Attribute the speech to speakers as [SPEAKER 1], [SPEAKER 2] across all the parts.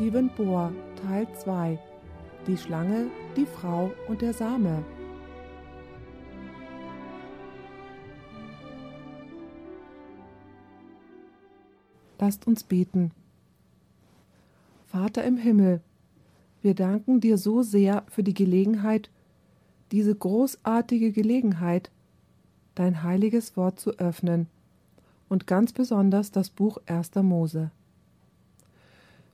[SPEAKER 1] Stephen Bohr, Teil 2 Die Schlange, die Frau und der Same. Lasst uns beten. Vater im Himmel, wir danken dir so sehr für die Gelegenheit, diese großartige Gelegenheit, dein heiliges Wort zu öffnen und ganz besonders das Buch 1. Mose.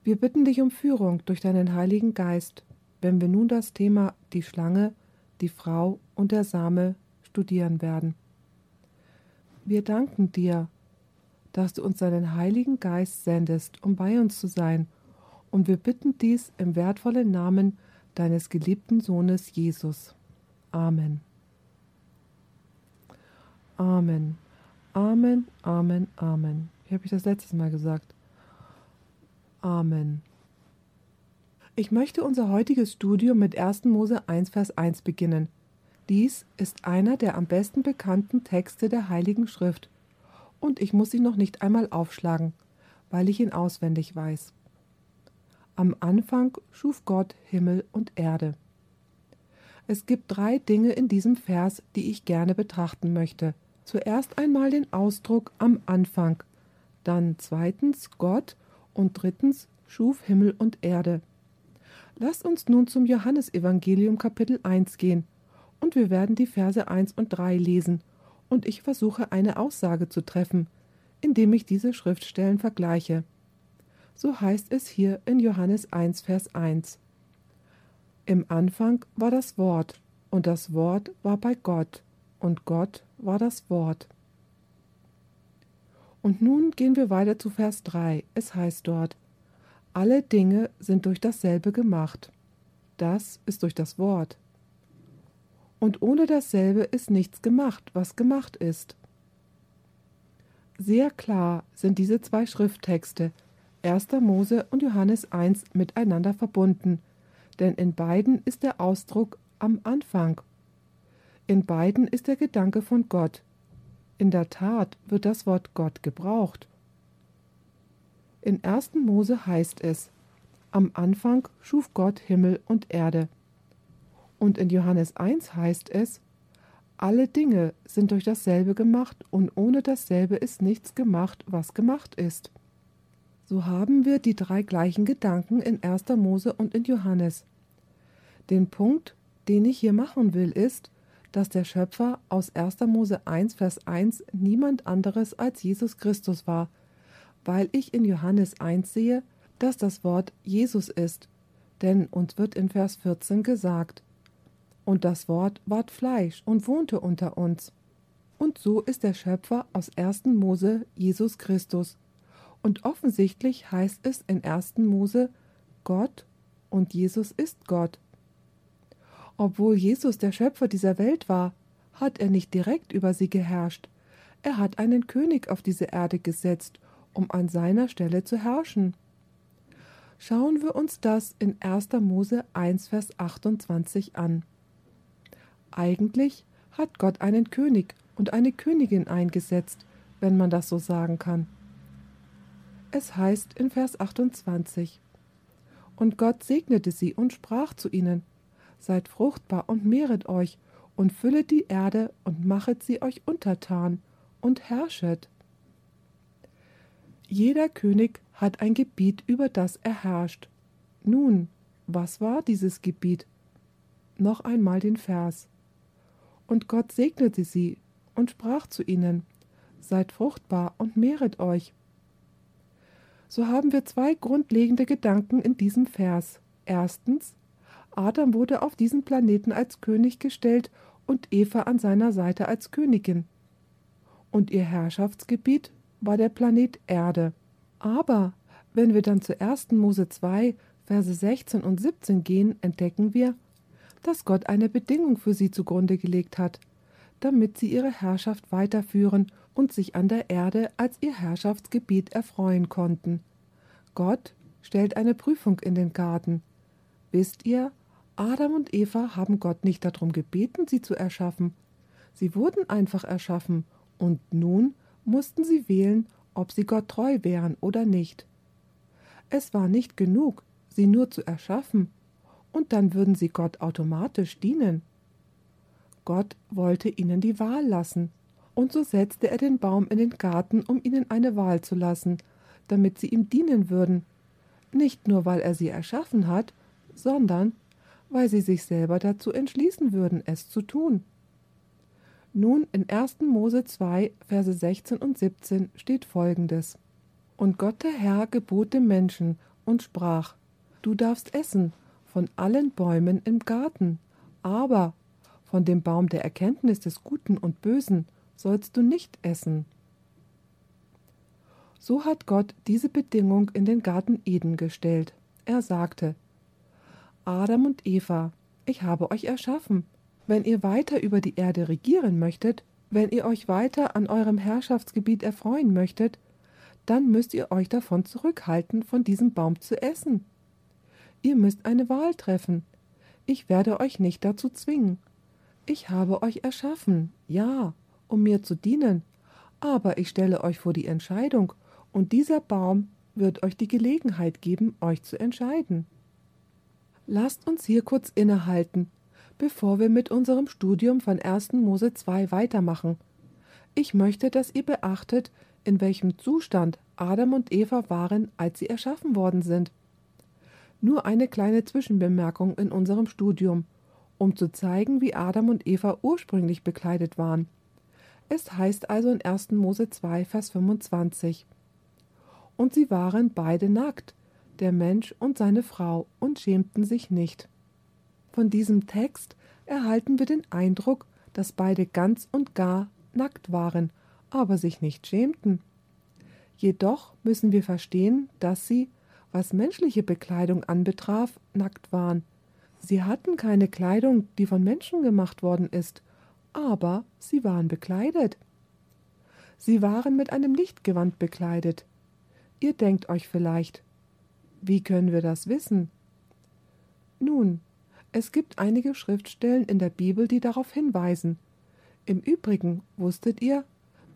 [SPEAKER 1] Wir bitten dich um Führung durch deinen Heiligen Geist, wenn wir nun das Thema die Schlange, die Frau und der Same studieren werden. Wir danken dir, dass du uns deinen Heiligen Geist sendest, um bei uns zu sein, und wir bitten dies im wertvollen Namen deines geliebten Sohnes Jesus. Amen. Amen. Amen, Amen, Amen. Wie habe ich das letztes Mal gesagt? Amen. Ich möchte unser heutiges Studium mit 1. Mose 1, Vers 1 beginnen. Dies ist einer der am besten bekannten Texte der Heiligen Schrift, und ich muss ihn noch nicht einmal aufschlagen, weil ich ihn auswendig weiß. Am Anfang schuf Gott Himmel und Erde. Es gibt drei Dinge in diesem Vers, die ich gerne betrachten möchte. Zuerst einmal den Ausdruck am Anfang, dann zweitens Gott und drittens schuf Himmel und Erde. Lasst uns nun zum Johannesevangelium Kapitel 1 gehen, und wir werden die Verse 1 und 3 lesen, und ich versuche eine Aussage zu treffen, indem ich diese Schriftstellen vergleiche. So heißt es hier in Johannes 1, Vers 1. Im Anfang war das Wort, und das Wort war bei Gott, und Gott war das Wort. Und nun gehen wir weiter zu Vers 3. Es heißt dort, alle Dinge sind durch dasselbe gemacht. Das ist durch das Wort. Und ohne dasselbe ist nichts gemacht, was gemacht ist. Sehr klar sind diese zwei Schrifttexte, 1. Mose und Johannes 1, miteinander verbunden, denn in beiden ist der Ausdruck am Anfang. In beiden ist der Gedanke von Gott, in der Tat wird das Wort Gott gebraucht. In 1. Mose heißt es, am Anfang schuf Gott Himmel und Erde. Und in Johannes 1 heißt es, alle Dinge sind durch dasselbe gemacht und ohne dasselbe ist nichts gemacht, was gemacht ist. So haben wir die drei gleichen Gedanken in 1. Mose und in Johannes. Den Punkt, den ich hier machen will, ist, dass der Schöpfer aus 1. Mose 1, Vers 1 niemand anderes als Jesus Christus war, weil ich in Johannes 1 sehe, dass das Wort Jesus ist, denn uns wird in Vers 14 gesagt, und das Wort ward Fleisch und wohnte unter uns. Und so ist der Schöpfer aus 1. Mose Jesus Christus. Und offensichtlich heißt es in 1. Mose Gott und Jesus ist Gott. Obwohl Jesus der Schöpfer dieser Welt war, hat er nicht direkt über sie geherrscht. Er hat einen König auf diese Erde gesetzt, um an seiner Stelle zu herrschen. Schauen wir uns das in 1. Mose 1, Vers 28 an. Eigentlich hat Gott einen König und eine Königin eingesetzt, wenn man das so sagen kann. Es heißt in Vers 28, Und Gott segnete sie und sprach zu ihnen, seid fruchtbar und mehret euch und füllet die Erde und machet sie euch untertan und herrschet. Jeder König hat ein Gebiet, über das er herrscht. Nun, was war dieses Gebiet? Noch einmal den Vers. Und Gott segnete sie und sprach zu ihnen, Seid fruchtbar und mehret euch. So haben wir zwei grundlegende Gedanken in diesem Vers. Erstens, Adam wurde auf diesen Planeten als König gestellt und Eva an seiner Seite als Königin. Und ihr Herrschaftsgebiet war der Planet Erde. Aber wenn wir dann zu 1. Mose 2, Verse 16 und 17 gehen, entdecken wir, dass Gott eine Bedingung für sie zugrunde gelegt hat, damit sie ihre Herrschaft weiterführen und sich an der Erde als ihr Herrschaftsgebiet erfreuen konnten. Gott stellt eine Prüfung in den Garten. Wisst ihr, Adam und Eva haben Gott nicht darum gebeten, sie zu erschaffen. Sie wurden einfach erschaffen, und nun mussten sie wählen, ob sie Gott treu wären oder nicht. Es war nicht genug, sie nur zu erschaffen, und dann würden sie Gott automatisch dienen. Gott wollte ihnen die Wahl lassen, und so setzte er den Baum in den Garten, um ihnen eine Wahl zu lassen, damit sie ihm dienen würden, nicht nur weil er sie erschaffen hat, sondern weil sie sich selber dazu entschließen würden, es zu tun. Nun in 1. Mose 2, Verse 16 und 17 steht folgendes: Und Gott der Herr gebot dem Menschen und sprach: Du darfst essen von allen Bäumen im Garten, aber von dem Baum der Erkenntnis des Guten und Bösen sollst du nicht essen. So hat Gott diese Bedingung in den Garten Eden gestellt. Er sagte, Adam und Eva, ich habe euch erschaffen. Wenn ihr weiter über die Erde regieren möchtet, wenn ihr euch weiter an eurem Herrschaftsgebiet erfreuen möchtet, dann müsst ihr euch davon zurückhalten, von diesem Baum zu essen. Ihr müsst eine Wahl treffen. Ich werde euch nicht dazu zwingen. Ich habe euch erschaffen, ja, um mir zu dienen, aber ich stelle euch vor die Entscheidung, und dieser Baum wird euch die Gelegenheit geben, euch zu entscheiden. Lasst uns hier kurz innehalten, bevor wir mit unserem Studium von 1. Mose 2 weitermachen. Ich möchte, dass ihr beachtet, in welchem Zustand Adam und Eva waren, als sie erschaffen worden sind. Nur eine kleine Zwischenbemerkung in unserem Studium, um zu zeigen, wie Adam und Eva ursprünglich bekleidet waren. Es heißt also in 1. Mose 2, Vers 25 und sie waren beide nackt, der Mensch und seine Frau, und schämten sich nicht. Von diesem Text erhalten wir den Eindruck, dass beide ganz und gar nackt waren, aber sich nicht schämten. Jedoch müssen wir verstehen, dass sie, was menschliche Bekleidung anbetraf, nackt waren. Sie hatten keine Kleidung, die von Menschen gemacht worden ist, aber sie waren bekleidet. Sie waren mit einem Lichtgewand bekleidet, Ihr denkt euch vielleicht, wie können wir das wissen? Nun, es gibt einige Schriftstellen in der Bibel, die darauf hinweisen. Im Übrigen wusstet ihr,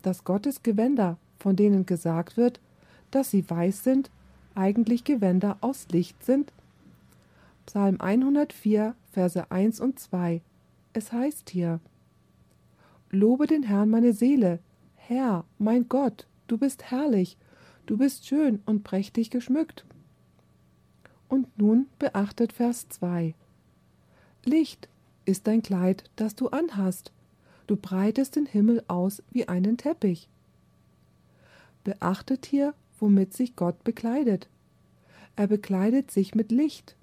[SPEAKER 1] dass Gottes Gewänder, von denen gesagt wird, dass sie weiß sind, eigentlich Gewänder aus Licht sind? Psalm 104, Verse 1 und 2. Es heißt hier: Lobe den Herrn meine Seele, Herr, mein Gott, du bist herrlich Du bist schön und prächtig geschmückt. Und nun beachtet Vers 2. Licht ist dein Kleid, das du anhast. Du breitest den Himmel aus wie einen Teppich. Beachtet hier, womit sich Gott bekleidet. Er bekleidet sich mit Licht.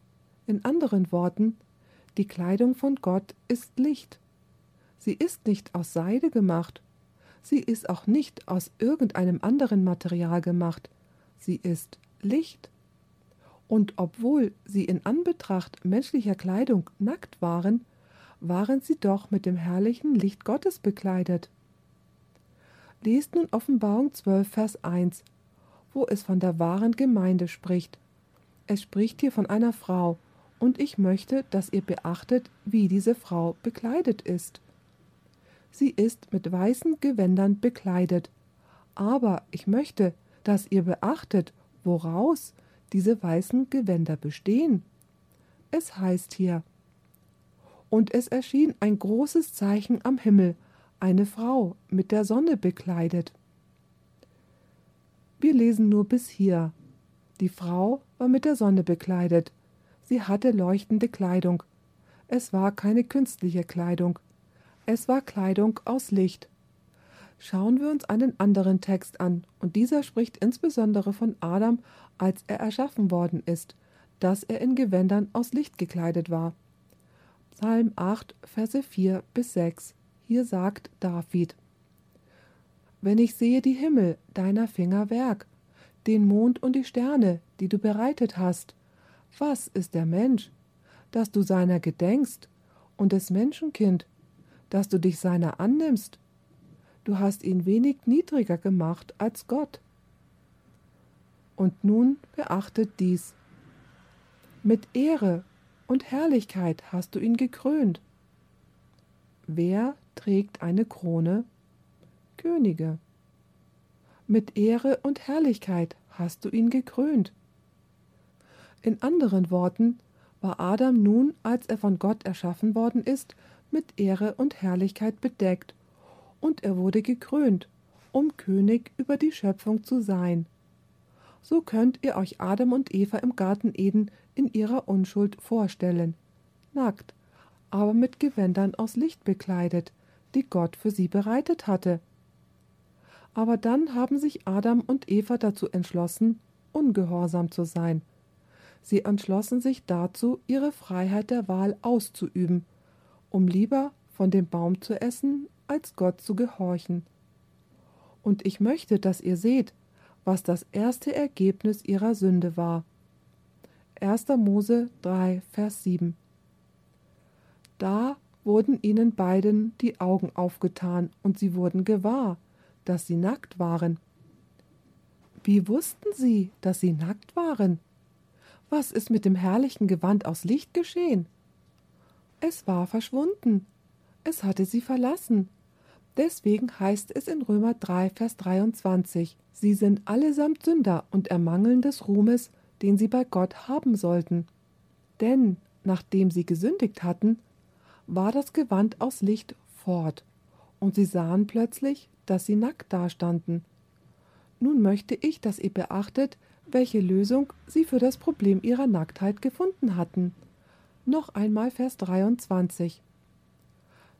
[SPEAKER 1] In anderen Worten, die Kleidung von Gott ist Licht. Sie ist nicht aus Seide gemacht Sie ist auch nicht aus irgendeinem anderen Material gemacht. Sie ist Licht. Und obwohl sie in Anbetracht menschlicher Kleidung nackt waren, waren sie doch mit dem herrlichen Licht Gottes bekleidet. Lest nun Offenbarung 12, Vers 1, wo es von der wahren Gemeinde spricht. Es spricht hier von einer Frau, und ich möchte, dass ihr beachtet, wie diese Frau bekleidet ist. Sie ist mit weißen Gewändern bekleidet. Aber ich möchte, dass ihr beachtet, woraus diese weißen Gewänder bestehen. Es heißt hier, und es erschien ein großes Zeichen am Himmel, eine Frau mit der Sonne bekleidet. Wir lesen nur bis hier. Die Frau war mit der Sonne bekleidet. Sie hatte leuchtende Kleidung. Es war keine künstliche Kleidung, es war Kleidung aus Licht. Schauen wir uns einen anderen Text an, und dieser spricht insbesondere von Adam, als er erschaffen worden ist, dass er in Gewändern aus Licht gekleidet war. Psalm 8, Verse 4 bis 6. Hier sagt David: Wenn ich sehe die Himmel, deiner Finger Werk, den Mond und die Sterne, die du bereitet hast, was ist der Mensch, dass du seiner gedenkst, und des Menschenkind, dass du dich seiner annimmst. Du hast ihn wenig niedriger gemacht als Gott. Und nun beachtet dies. Mit Ehre und Herrlichkeit hast du ihn gekrönt. Wer trägt eine Krone? Könige. Mit Ehre und Herrlichkeit hast du ihn gekrönt. In anderen Worten war Adam nun, als er von Gott erschaffen worden ist, mit Ehre und Herrlichkeit bedeckt, und er wurde gekrönt, um König über die Schöpfung zu sein. So könnt ihr euch Adam und Eva im Garten Eden in ihrer Unschuld vorstellen, nackt, aber mit Gewändern aus Licht bekleidet, die Gott für sie bereitet hatte. Aber dann haben sich Adam und Eva dazu entschlossen, ungehorsam zu sein. Sie entschlossen sich dazu, ihre Freiheit der Wahl auszuüben, um lieber von dem Baum zu essen, als Gott zu gehorchen. Und ich möchte, dass ihr seht, was das erste Ergebnis ihrer Sünde war. 1. Mose 3, Vers 7. Da wurden ihnen beiden die Augen aufgetan und sie wurden gewahr, dass sie nackt waren. Wie wussten sie, dass sie nackt waren? Was ist mit dem herrlichen Gewand aus Licht geschehen? Es war verschwunden. Es hatte sie verlassen. Deswegen heißt es in Römer 3, Vers 23, sie sind allesamt Sünder und ermangeln des Ruhmes, den sie bei Gott haben sollten. Denn, nachdem sie gesündigt hatten, war das Gewand aus Licht fort, und sie sahen plötzlich, dass sie nackt dastanden. Nun möchte ich, dass ihr beachtet, welche Lösung sie für das Problem ihrer Nacktheit gefunden hatten. Noch einmal Vers 23.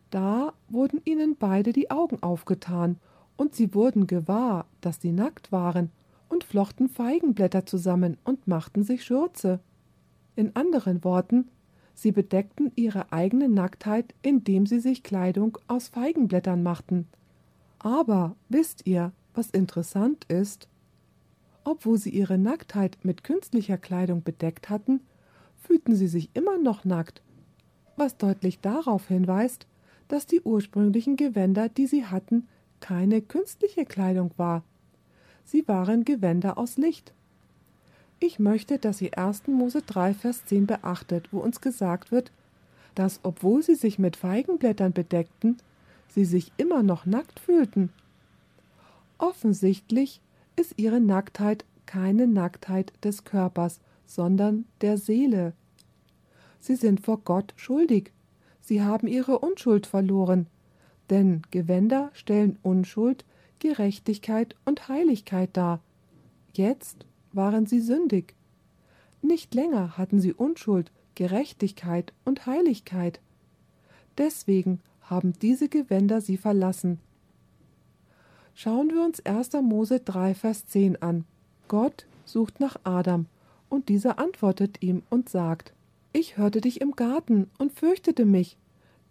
[SPEAKER 1] Da wurden ihnen beide die Augen aufgetan, und sie wurden gewahr, dass sie nackt waren, und flochten Feigenblätter zusammen und machten sich Schürze. In anderen Worten, Sie bedeckten ihre eigene Nacktheit, indem sie sich Kleidung aus Feigenblättern machten. Aber wisst ihr, was interessant ist? Obwohl sie ihre Nacktheit mit künstlicher Kleidung bedeckt hatten, fühlten sie sich immer noch nackt, was deutlich darauf hinweist, dass die ursprünglichen Gewänder, die sie hatten, keine künstliche Kleidung war. Sie waren Gewänder aus Licht. Ich möchte, dass ihr 1. Mose 3, Vers 10 beachtet, wo uns gesagt wird, dass, obwohl sie sich mit Feigenblättern bedeckten, sie sich immer noch nackt fühlten. Offensichtlich ist ihre Nacktheit keine Nacktheit des Körpers, sondern der Seele. Sie sind vor Gott schuldig. Sie haben ihre Unschuld verloren. Denn Gewänder stellen Unschuld, Gerechtigkeit und Heiligkeit dar. Jetzt waren sie sündig. Nicht länger hatten sie Unschuld, Gerechtigkeit und Heiligkeit. Deswegen haben diese Gewänder sie verlassen. Schauen wir uns 1. Mose 3, Vers 10 an. Gott sucht nach Adam, und dieser antwortet ihm und sagt: Ich hörte dich im Garten und fürchtete mich,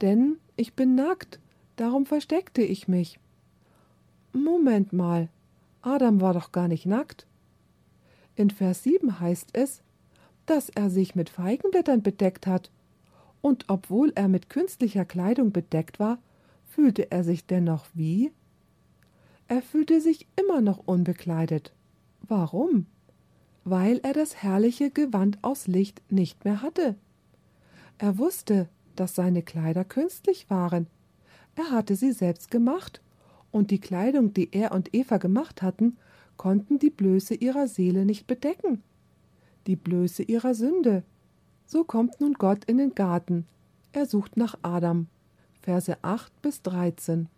[SPEAKER 1] denn ich bin nackt, darum versteckte ich mich. Moment mal, Adam war doch gar nicht nackt. In Vers 7 heißt es, dass er sich mit Feigenblättern bedeckt hat. Und obwohl er mit künstlicher Kleidung bedeckt war, fühlte er sich dennoch wie? Er fühlte sich immer noch unbekleidet. Warum? Weil er das herrliche Gewand aus Licht nicht mehr hatte. Er wusste, dass seine Kleider künstlich waren. Er hatte sie selbst gemacht, und die Kleidung, die er und Eva gemacht hatten, konnten die Blöße ihrer Seele nicht bedecken, die Blöße ihrer Sünde. So kommt nun Gott in den Garten. Er sucht nach Adam. Verse 8 bis 13.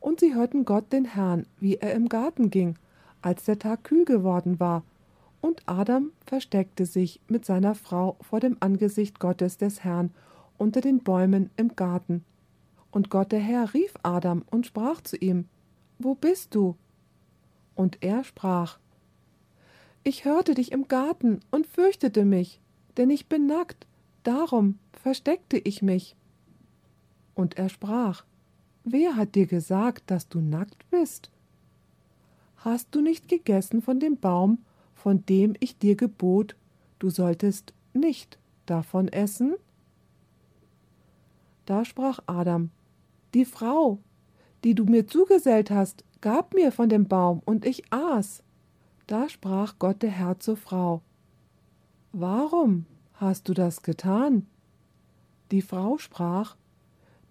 [SPEAKER 1] Und sie hörten Gott den Herrn, wie er im Garten ging, als der Tag kühl geworden war, und Adam versteckte sich mit seiner Frau vor dem Angesicht Gottes des Herrn unter den Bäumen im Garten. Und Gott der Herr rief Adam und sprach zu ihm, Wo bist du? Und er sprach Ich hörte dich im Garten und fürchtete mich, denn ich bin nackt, darum versteckte ich mich. Und er sprach Wer hat dir gesagt, dass du nackt bist? Hast du nicht gegessen von dem Baum, von dem ich dir gebot, du solltest nicht davon essen? Da sprach Adam Die Frau, die du mir zugesellt hast, gab mir von dem Baum, und ich aß. Da sprach Gott der Herr zur Frau Warum hast du das getan? Die Frau sprach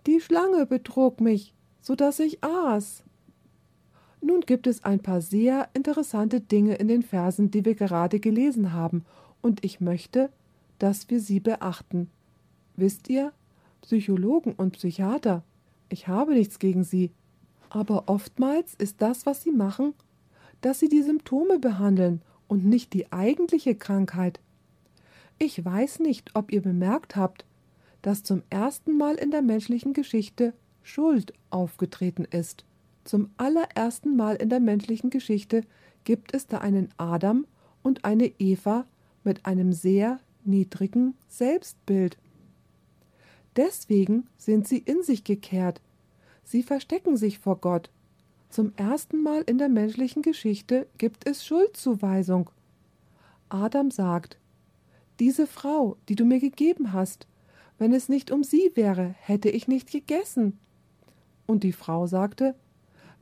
[SPEAKER 1] Die Schlange betrog mich, so dass ich aß. Nun gibt es ein paar sehr interessante Dinge in den Versen, die wir gerade gelesen haben, und ich möchte, dass wir sie beachten. Wisst ihr, Psychologen und Psychiater, ich habe nichts gegen sie, aber oftmals ist das, was sie machen, dass sie die Symptome behandeln und nicht die eigentliche Krankheit. Ich weiß nicht, ob ihr bemerkt habt, dass zum ersten Mal in der menschlichen Geschichte Schuld aufgetreten ist. Zum allerersten Mal in der menschlichen Geschichte gibt es da einen Adam und eine Eva mit einem sehr niedrigen Selbstbild. Deswegen sind sie in sich gekehrt. Sie verstecken sich vor Gott. Zum ersten Mal in der menschlichen Geschichte gibt es Schuldzuweisung. Adam sagt, diese Frau, die du mir gegeben hast, wenn es nicht um sie wäre, hätte ich nicht gegessen. Und die Frau sagte,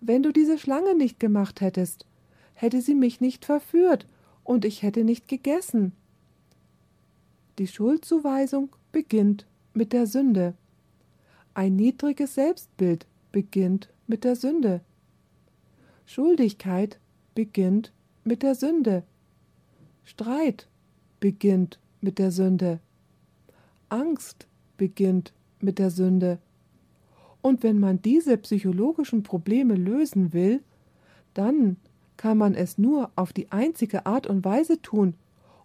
[SPEAKER 1] wenn du diese Schlange nicht gemacht hättest, hätte sie mich nicht verführt und ich hätte nicht gegessen. Die Schuldzuweisung beginnt mit der Sünde. Ein niedriges Selbstbild beginnt mit der Sünde. Schuldigkeit beginnt mit der Sünde. Streit beginnt mit der Sünde. Angst beginnt mit der Sünde. Und wenn man diese psychologischen Probleme lösen will, dann kann man es nur auf die einzige Art und Weise tun,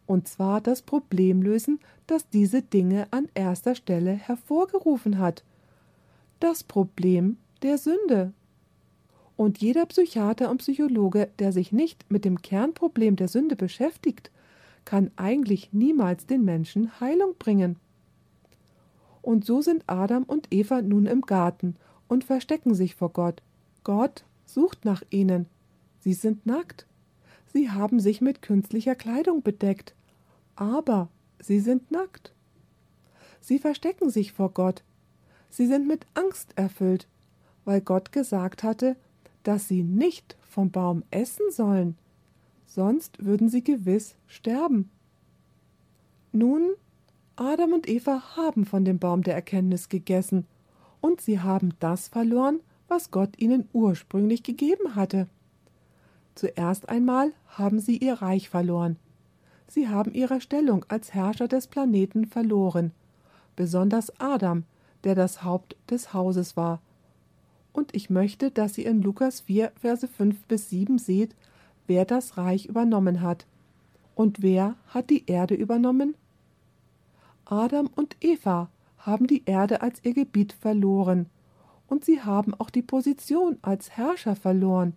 [SPEAKER 1] und zwar das Problem lösen, das diese Dinge an erster Stelle hervorgerufen hat. Das Problem der Sünde. Und jeder Psychiater und Psychologe, der sich nicht mit dem Kernproblem der Sünde beschäftigt, kann eigentlich niemals den Menschen Heilung bringen. Und so sind Adam und Eva nun im Garten und verstecken sich vor Gott. Gott sucht nach ihnen. Sie sind nackt. Sie haben sich mit künstlicher Kleidung bedeckt. Aber sie sind nackt. Sie verstecken sich vor Gott. Sie sind mit Angst erfüllt, weil Gott gesagt hatte, dass sie nicht vom Baum essen sollen, sonst würden sie gewiss sterben. Nun Adam und Eva haben von dem Baum der Erkenntnis gegessen, und sie haben das verloren, was Gott ihnen ursprünglich gegeben hatte. Zuerst einmal haben sie ihr Reich verloren. Sie haben ihre Stellung als Herrscher des Planeten verloren, besonders Adam, der das Haupt des Hauses war. Und ich möchte, dass ihr in Lukas 4, Verse 5 bis 7 seht, wer das Reich übernommen hat. Und wer hat die Erde übernommen? Adam und Eva haben die Erde als ihr Gebiet verloren, und sie haben auch die Position als Herrscher verloren.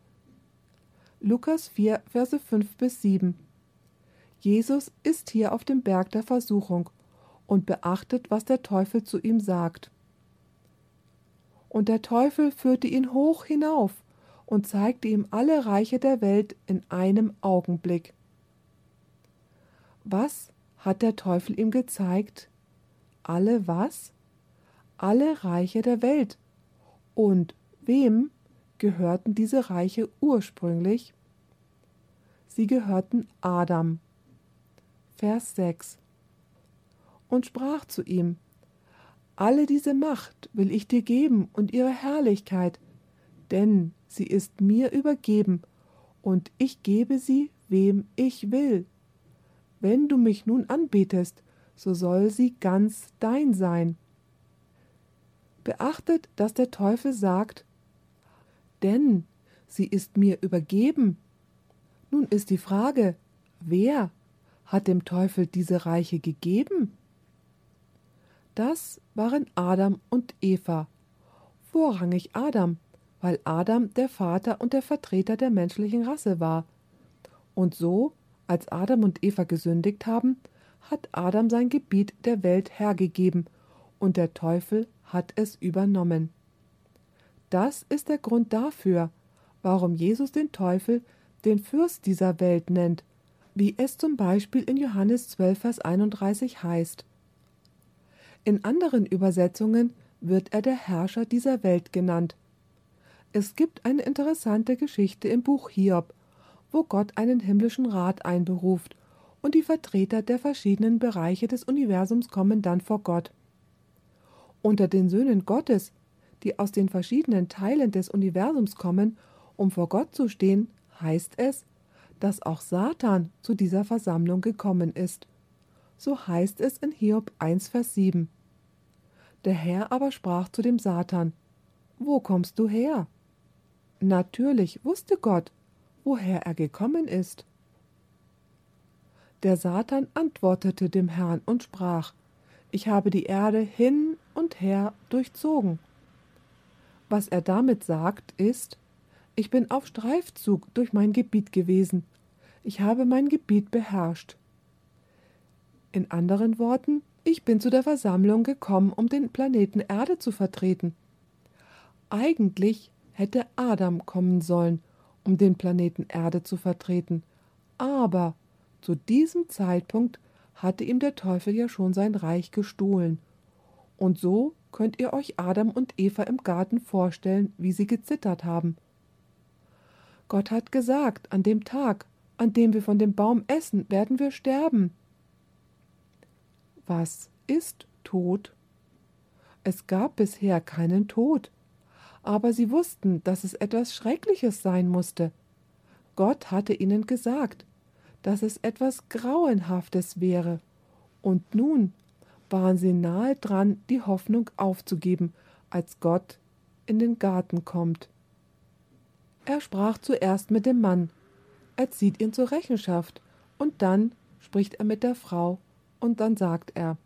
[SPEAKER 1] Lukas 4, Verse 5 bis 7. Jesus ist hier auf dem Berg der Versuchung und beachtet, was der Teufel zu ihm sagt. Und der Teufel führte ihn hoch hinauf und zeigte ihm alle Reiche der Welt in einem Augenblick. Was hat der Teufel ihm gezeigt, alle was? Alle Reiche der Welt. Und wem gehörten diese Reiche ursprünglich? Sie gehörten Adam. Vers 6 Und sprach zu ihm, Alle diese Macht will ich dir geben und ihre Herrlichkeit, denn sie ist mir übergeben, und ich gebe sie, wem ich will. Wenn du mich nun anbetest, so soll sie ganz dein sein. Beachtet, dass der Teufel sagt, denn sie ist mir übergeben. Nun ist die Frage, wer hat dem Teufel diese Reiche gegeben? Das waren Adam und Eva, vorrangig Adam, weil Adam der Vater und der Vertreter der menschlichen Rasse war. Und so, als Adam und Eva gesündigt haben, hat Adam sein Gebiet der Welt hergegeben und der Teufel hat es übernommen. Das ist der Grund dafür, warum Jesus den Teufel den Fürst dieser Welt nennt, wie es zum Beispiel in Johannes 12, Vers 31 heißt. In anderen Übersetzungen wird er der Herrscher dieser Welt genannt. Es gibt eine interessante Geschichte im Buch Hiob, wo Gott einen himmlischen Rat einberuft und die Vertreter der verschiedenen Bereiche des Universums kommen dann vor Gott. Unter den Söhnen Gottes, die aus den verschiedenen Teilen des Universums kommen Um vor Gott zu stehen, heißt es, dass auch Satan zu dieser Versammlung gekommen ist. So heißt es in Hiob 1, Vers 7. Der Herr aber sprach zu dem Satan, Wo kommst du her? Natürlich wusste Gott, woher er gekommen ist. Der Satan antwortete dem Herrn und sprach, Ich habe die Erde hin und her durchzogen. Was er damit sagt, ist, ich bin auf Streifzug durch mein Gebiet gewesen, ich habe mein Gebiet beherrscht. In anderen Worten, ich bin zu der Versammlung gekommen, um den Planeten Erde zu vertreten. Eigentlich hätte Adam kommen sollen, um den Planeten Erde zu vertreten, aber zu diesem Zeitpunkt hatte ihm der Teufel ja schon sein Reich gestohlen. Und so könnt ihr euch Adam und Eva im Garten vorstellen, wie sie gezittert haben. Gott hat gesagt, an dem Tag, an dem wir von dem Baum essen, werden wir sterben. Was ist Tod? Es gab bisher keinen Tod, aber sie wussten, dass es etwas Schreckliches sein musste. Gott hatte ihnen gesagt, dass es etwas Grauenhaftes wäre. Und nun waren sie nahe dran, die Hoffnung aufzugeben, als Gott in den Garten kommt. Er sprach zuerst mit dem Mann, er zieht ihn zur Rechenschaft, und dann spricht er mit der Frau, und dann sagt er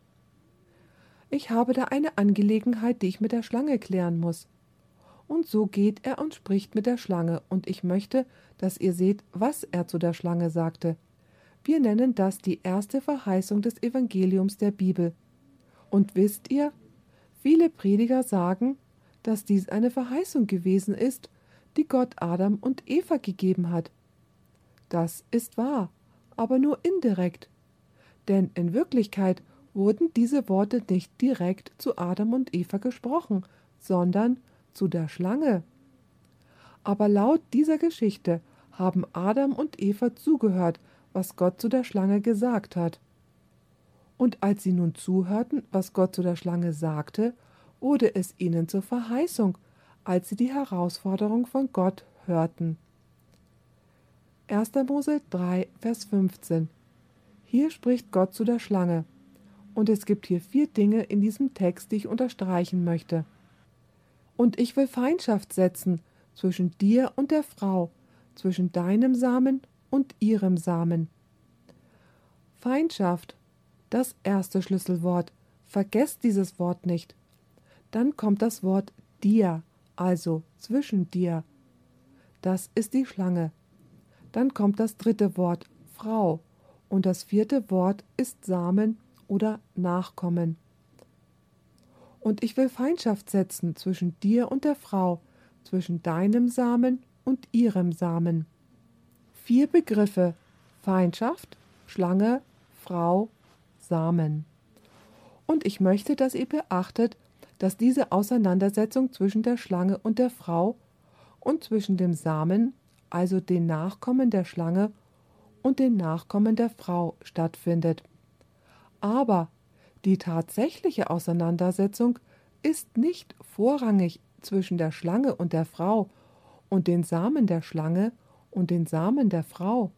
[SPEAKER 1] Ich habe da eine Angelegenheit, die ich mit der Schlange klären muss. Und so geht er und spricht mit der Schlange, und ich möchte, dass ihr seht, was er zu der Schlange sagte. Wir nennen das die erste Verheißung des Evangeliums der Bibel. Und wisst ihr, viele Prediger sagen, dass dies eine Verheißung gewesen ist, die Gott Adam und Eva gegeben hat. Das ist wahr, aber nur indirekt. Denn in Wirklichkeit wurden diese Worte nicht direkt zu Adam und Eva gesprochen, sondern zu der Schlange. Aber laut dieser Geschichte haben Adam und Eva zugehört, was Gott zu der Schlange gesagt hat. Und als sie nun zuhörten, was Gott zu der Schlange sagte, wurde es ihnen zur Verheißung, als sie die Herausforderung von Gott hörten. 1. Mose 3, Vers 15 Hier spricht Gott zu der Schlange. Und es gibt hier vier Dinge in diesem Text, die ich unterstreichen möchte. Und ich will Feindschaft setzen zwischen dir und der Frau, zwischen deinem Samen und ihrem Samen. Feindschaft, das erste Schlüsselwort. Vergesst dieses Wort nicht. Dann kommt das Wort dir, also zwischen dir. Das ist die Schlange. Dann kommt das dritte Wort Frau und das vierte Wort ist Samen oder Nachkommen. Und ich will Feindschaft setzen zwischen dir und der Frau, zwischen deinem Samen und ihrem Samen. Vier Begriffe Feindschaft, Schlange, Frau, Samen. Und ich möchte, dass ihr beachtet, dass diese Auseinandersetzung zwischen der Schlange und der Frau und zwischen dem Samen, also den Nachkommen der Schlange, und den Nachkommen der Frau stattfindet. Aber die tatsächliche Auseinandersetzung ist nicht vorrangig zwischen der Schlange und der Frau und den Samen der Schlange und den Samen der Frau.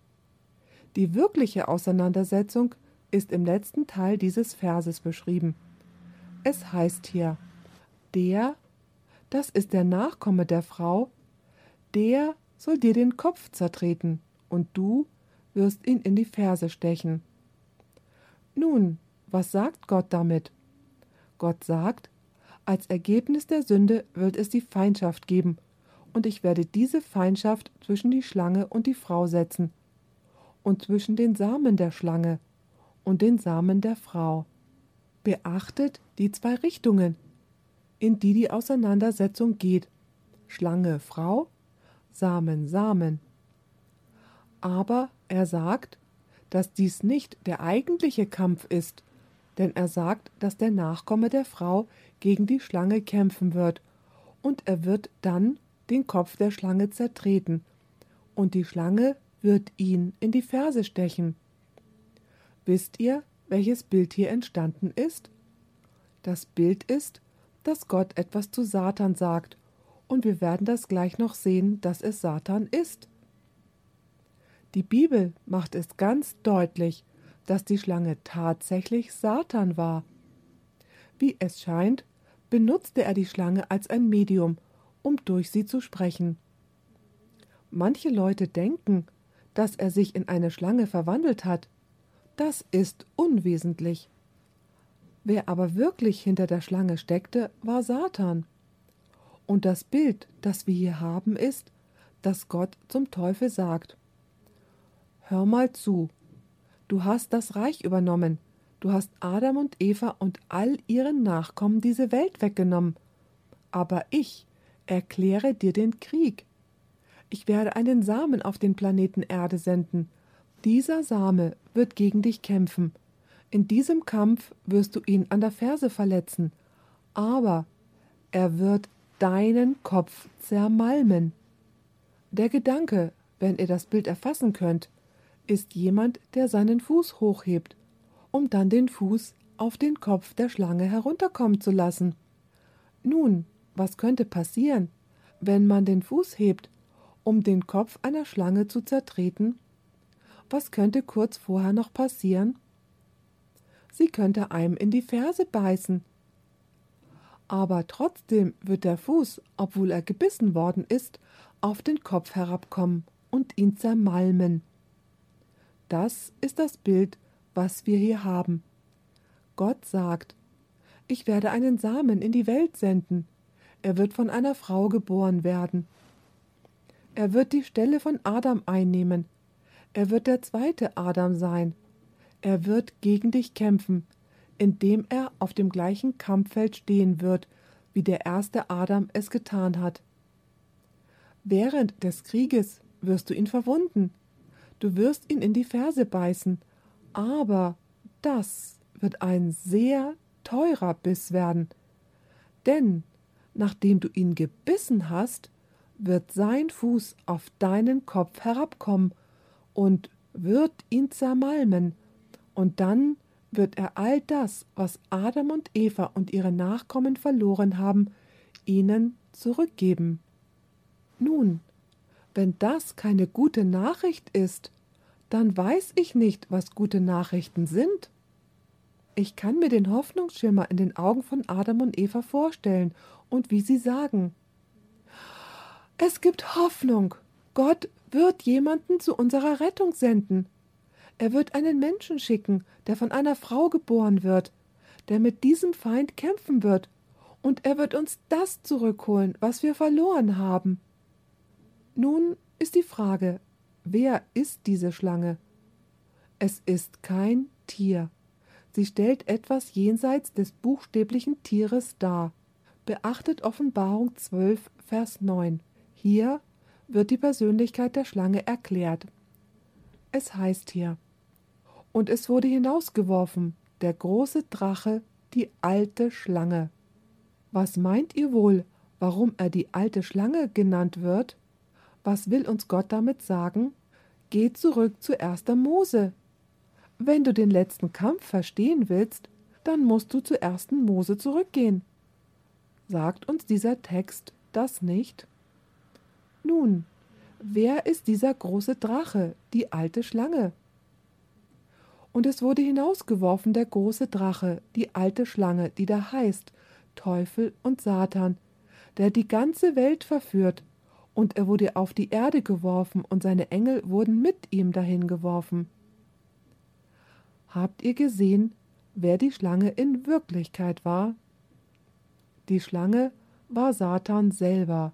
[SPEAKER 1] Die wirkliche Auseinandersetzung ist im letzten Teil dieses Verses beschrieben. Es heißt hier, der, das ist der Nachkomme der Frau, der soll dir den Kopf zertreten, und du wirst ihn in die Ferse stechen. Nun, was sagt Gott damit? Gott sagt, als Ergebnis der Sünde wird es die Feindschaft geben, und ich werde diese Feindschaft zwischen die Schlange und die Frau setzen und zwischen den Samen der Schlange und den Samen der Frau. Beachtet die zwei Richtungen, in die die Auseinandersetzung geht. Schlange Frau, Samen Samen. Aber er sagt, dass dies nicht der eigentliche Kampf ist, denn er sagt, dass der Nachkomme der Frau gegen die Schlange kämpfen wird, und er wird dann den Kopf der Schlange zertreten, und die Schlange wird ihn in die Ferse stechen. Wisst ihr, welches Bild hier entstanden ist? Das Bild ist, dass Gott etwas zu Satan sagt, Und wir werden das gleich noch sehen, dass es Satan ist. Die Bibel macht es ganz deutlich, dass die Schlange tatsächlich Satan war. Wie es scheint, benutzte er die Schlange als ein Medium, um durch sie zu sprechen. Manche Leute denken, dass er sich in eine Schlange verwandelt hat. Das ist unwesentlich. Wer aber wirklich hinter der Schlange steckte, war Satan. Und das Bild, das wir hier haben, ist, dass Gott zum Teufel sagt Hör mal zu, du hast das Reich übernommen, du hast Adam und Eva und all ihren Nachkommen diese Welt weggenommen, aber ich erkläre dir den Krieg. Ich werde einen Samen auf den Planeten Erde senden. Dieser Same wird gegen dich kämpfen. In diesem Kampf wirst du ihn an der Ferse verletzen, aber er wird deinen Kopf zermalmen. Der Gedanke, wenn ihr das Bild erfassen könnt, ist jemand, der seinen Fuß hochhebt, um dann den Fuß auf den Kopf der Schlange herunterkommen zu lassen. Nun, was könnte passieren, wenn man den Fuß hebt um den Kopf einer Schlange zu zertreten? Was könnte kurz vorher noch passieren? Sie könnte einem in die Ferse beißen. Aber trotzdem wird der Fuß, obwohl er gebissen worden ist, auf den Kopf herabkommen und ihn zermalmen. Das ist das Bild, was wir hier haben. Gott sagt, ich werde einen Samen in die Welt senden, er wird von einer Frau geboren werden. Er wird die Stelle von Adam einnehmen. Er wird der zweite Adam sein. Er wird gegen dich kämpfen, indem er auf dem gleichen Kampffeld stehen wird, wie der erste Adam es getan hat. Während des Krieges wirst du ihn verwunden. Du wirst ihn in die Ferse beißen. Aber das wird ein sehr teurer Biss werden. Denn nachdem du ihn gebissen hast, wird sein Fuß auf deinen Kopf herabkommen und wird ihn zermalmen, und dann wird er all das, was Adam und Eva und ihre Nachkommen verloren haben, ihnen zurückgeben. Nun, wenn das keine gute Nachricht ist, dann weiß ich nicht, was gute Nachrichten sind. Ich kann mir den Hoffnungsschimmer in den Augen von Adam und Eva vorstellen und wie sie sagen, es gibt Hoffnung. Gott wird jemanden zu unserer Rettung senden. Er wird einen Menschen schicken, der von einer Frau geboren wird, der mit diesem Feind kämpfen wird, und er wird uns das zurückholen, was wir verloren haben. Nun ist die Frage, wer ist diese Schlange? Es ist kein Tier. Sie stellt etwas jenseits des buchstäblichen Tieres dar. Beachtet Offenbarung 12, Vers 9. Hier wird die Persönlichkeit der Schlange erklärt. Es heißt hier Und es wurde hinausgeworfen, der große Drache, die alte Schlange. Was meint ihr wohl, warum er die alte Schlange genannt wird? Was will uns Gott damit sagen? Geh zurück zu 1. Mose. Wenn du den letzten Kampf verstehen willst, dann musst du zu 1. Mose zurückgehen. Sagt uns dieser Text das nicht? Nun, wer ist dieser große Drache, die alte Schlange? Und es wurde hinausgeworfen der große Drache, die alte Schlange, die da heißt Teufel und Satan, der die ganze Welt verführt, und er wurde auf die Erde geworfen, und seine Engel wurden mit ihm dahin geworfen. Habt ihr gesehen, wer die Schlange in Wirklichkeit war? Die Schlange war Satan selber,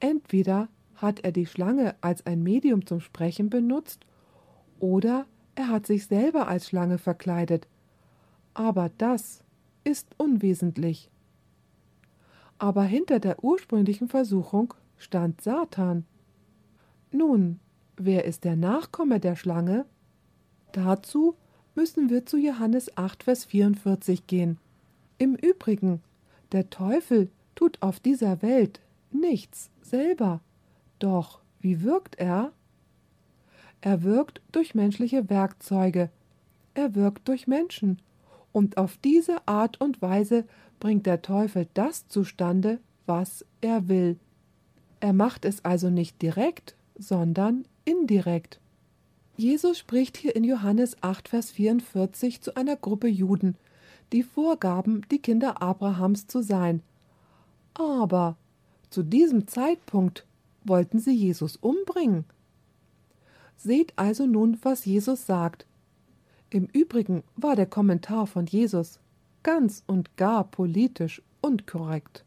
[SPEAKER 1] Entweder hat er die Schlange als ein Medium zum Sprechen benutzt, oder er hat sich selber als Schlange verkleidet. Aber das ist unwesentlich. Aber hinter der ursprünglichen Versuchung stand Satan. Nun, wer ist der Nachkomme der Schlange? Dazu müssen wir zu Johannes 8, Vers 44 gehen. Im Übrigen, der Teufel tut auf dieser Welt nichts selber. Doch wie wirkt er? Er wirkt durch menschliche Werkzeuge, er wirkt durch Menschen, und auf diese Art und Weise bringt der Teufel das zustande, was er will. Er macht es also nicht direkt, sondern indirekt. Jesus spricht hier in Johannes 8, Vers 44 zu einer Gruppe Juden, die vorgaben, die Kinder Abrahams zu sein. Aber zu diesem Zeitpunkt wollten sie Jesus umbringen. Seht also nun, was Jesus sagt. Im Übrigen war der Kommentar von Jesus ganz und gar politisch und korrekt.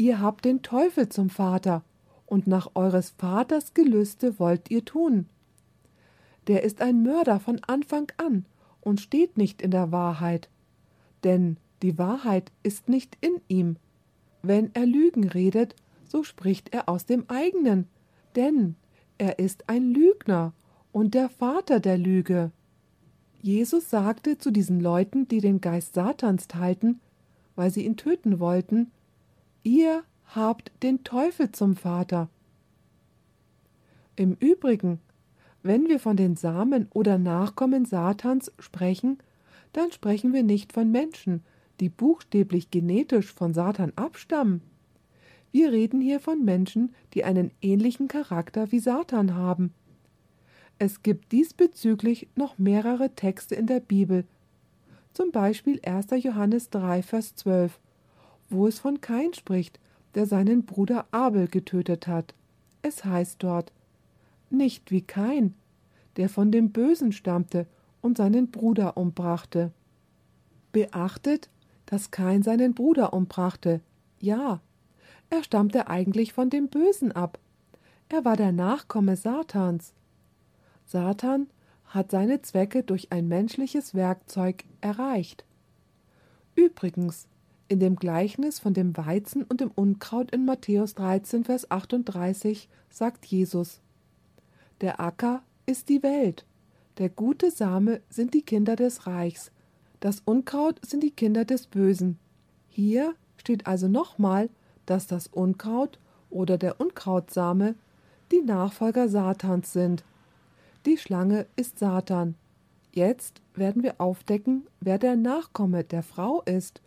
[SPEAKER 1] Ihr habt den Teufel zum Vater, und nach eures Vaters Gelüste wollt ihr tun. Der ist ein Mörder von Anfang an und steht nicht in der Wahrheit, denn die Wahrheit ist nicht in ihm. Wenn er Lügen redet, so spricht er aus dem eigenen, denn er ist ein Lügner und der Vater der Lüge. Jesus sagte zu diesen Leuten, die den Geist Satans teilten, weil sie ihn töten wollten, Ihr habt den Teufel zum Vater. Im Übrigen, wenn wir von den Samen oder Nachkommen Satans sprechen, dann sprechen wir nicht von Menschen, die buchstäblich genetisch von Satan abstammen. Wir reden hier von Menschen, die einen ähnlichen Charakter wie Satan haben. Es gibt diesbezüglich noch mehrere Texte in der Bibel, zum Beispiel 1. Johannes 3, Vers 12, wo es von Kain spricht, der seinen Bruder Abel getötet hat. Es heißt dort, nicht wie Kain, der von dem Bösen stammte und seinen Bruder umbrachte. Beachtet, dass Kain seinen Bruder umbrachte. Ja, er stammte eigentlich von dem Bösen ab. Er war der Nachkomme Satans. Satan hat seine Zwecke durch ein menschliches Werkzeug erreicht. Übrigens, in dem Gleichnis von dem Weizen und dem Unkraut in Matthäus 13, Vers 38 sagt Jesus: Der Acker ist die Welt, der gute Same sind die Kinder des Reichs, das Unkraut sind die Kinder des Bösen. Hier steht also nochmal, dass das Unkraut oder der Unkrautsame die Nachfolger Satans sind. Die Schlange ist Satan. Jetzt werden wir aufdecken, wer der Nachkomme der Frau ist,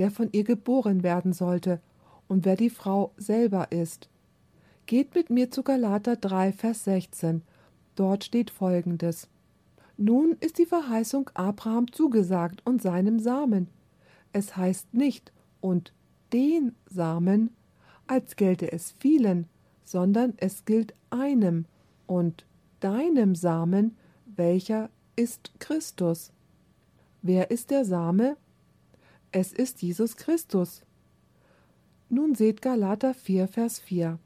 [SPEAKER 1] der von ihr geboren werden sollte, und wer die Frau selber ist. Geht mit mir zu Galater 3, Vers 16. Dort steht folgendes. Nun ist die Verheißung Abraham zugesagt und seinem Samen. Es heißt nicht und den Samen, als gelte es vielen, sondern es gilt einem und deinem Samen, welcher ist Christus. Wer ist der Same? Es ist Jesus Christus. Nun seht Galater 4, Vers 4.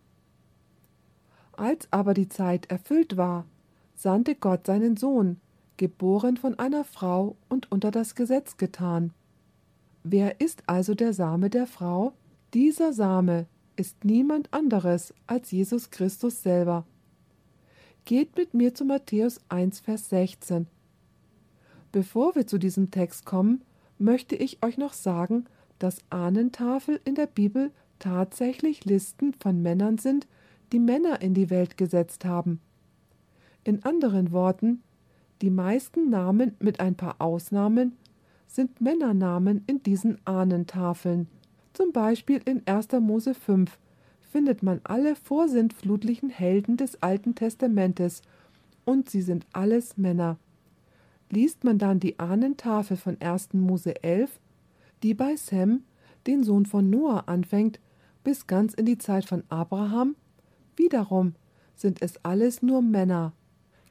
[SPEAKER 1] Als aber die Zeit erfüllt war, sandte Gott seinen Sohn, geboren von einer Frau und unter das Gesetz getan. Wer ist also der Same der Frau? Dieser Same ist niemand anderes als Jesus Christus selber. Geht mit mir zu Matthäus 1, Vers 16. Bevor wir zu diesem Text kommen, möchte ich euch noch sagen, dass Ahnentafel in der Bibel tatsächlich Listen von Männern sind, die Männer in die Welt gesetzt haben. In anderen Worten, die meisten Namen mit ein paar Ausnahmen sind Männernamen in diesen Ahnentafeln. Zum Beispiel in 1. Mose 5 findet man alle vorsintflutlichen Helden des Alten Testamentes, und sie sind alles Männer. Liest man dann die Ahnentafel von 1. Mose 11, die bei Sem, den Sohn von Noah, anfängt, bis ganz in die Zeit von Abraham, wiederum sind es alles nur Männer.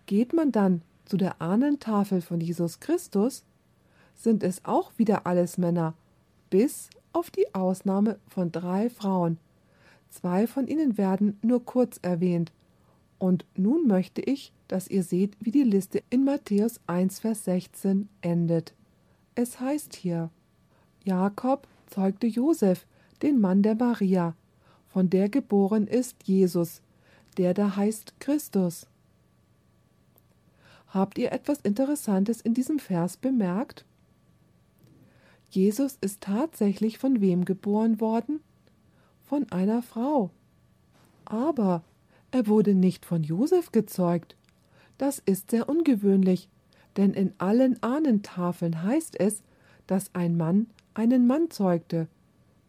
[SPEAKER 1] Geht man dann zu der Ahnentafel von Jesus Christus, sind es auch wieder alles Männer, bis auf die Ausnahme von drei Frauen. Zwei von ihnen werden nur kurz erwähnt. Und nun möchte ich, dass ihr seht, wie die Liste in Matthäus 1, Vers 16 endet. Es heißt hier: Jakob zeugte Josef, den Mann der Maria, von der geboren ist Jesus, der da heißt Christus. Habt ihr etwas Interessantes in diesem Vers bemerkt? Jesus ist tatsächlich von wem geboren worden? Von einer Frau. Aber er wurde nicht von Josef gezeugt. Das ist sehr ungewöhnlich, denn in allen Ahnentafeln heißt es, dass ein Mann einen Mann zeugte.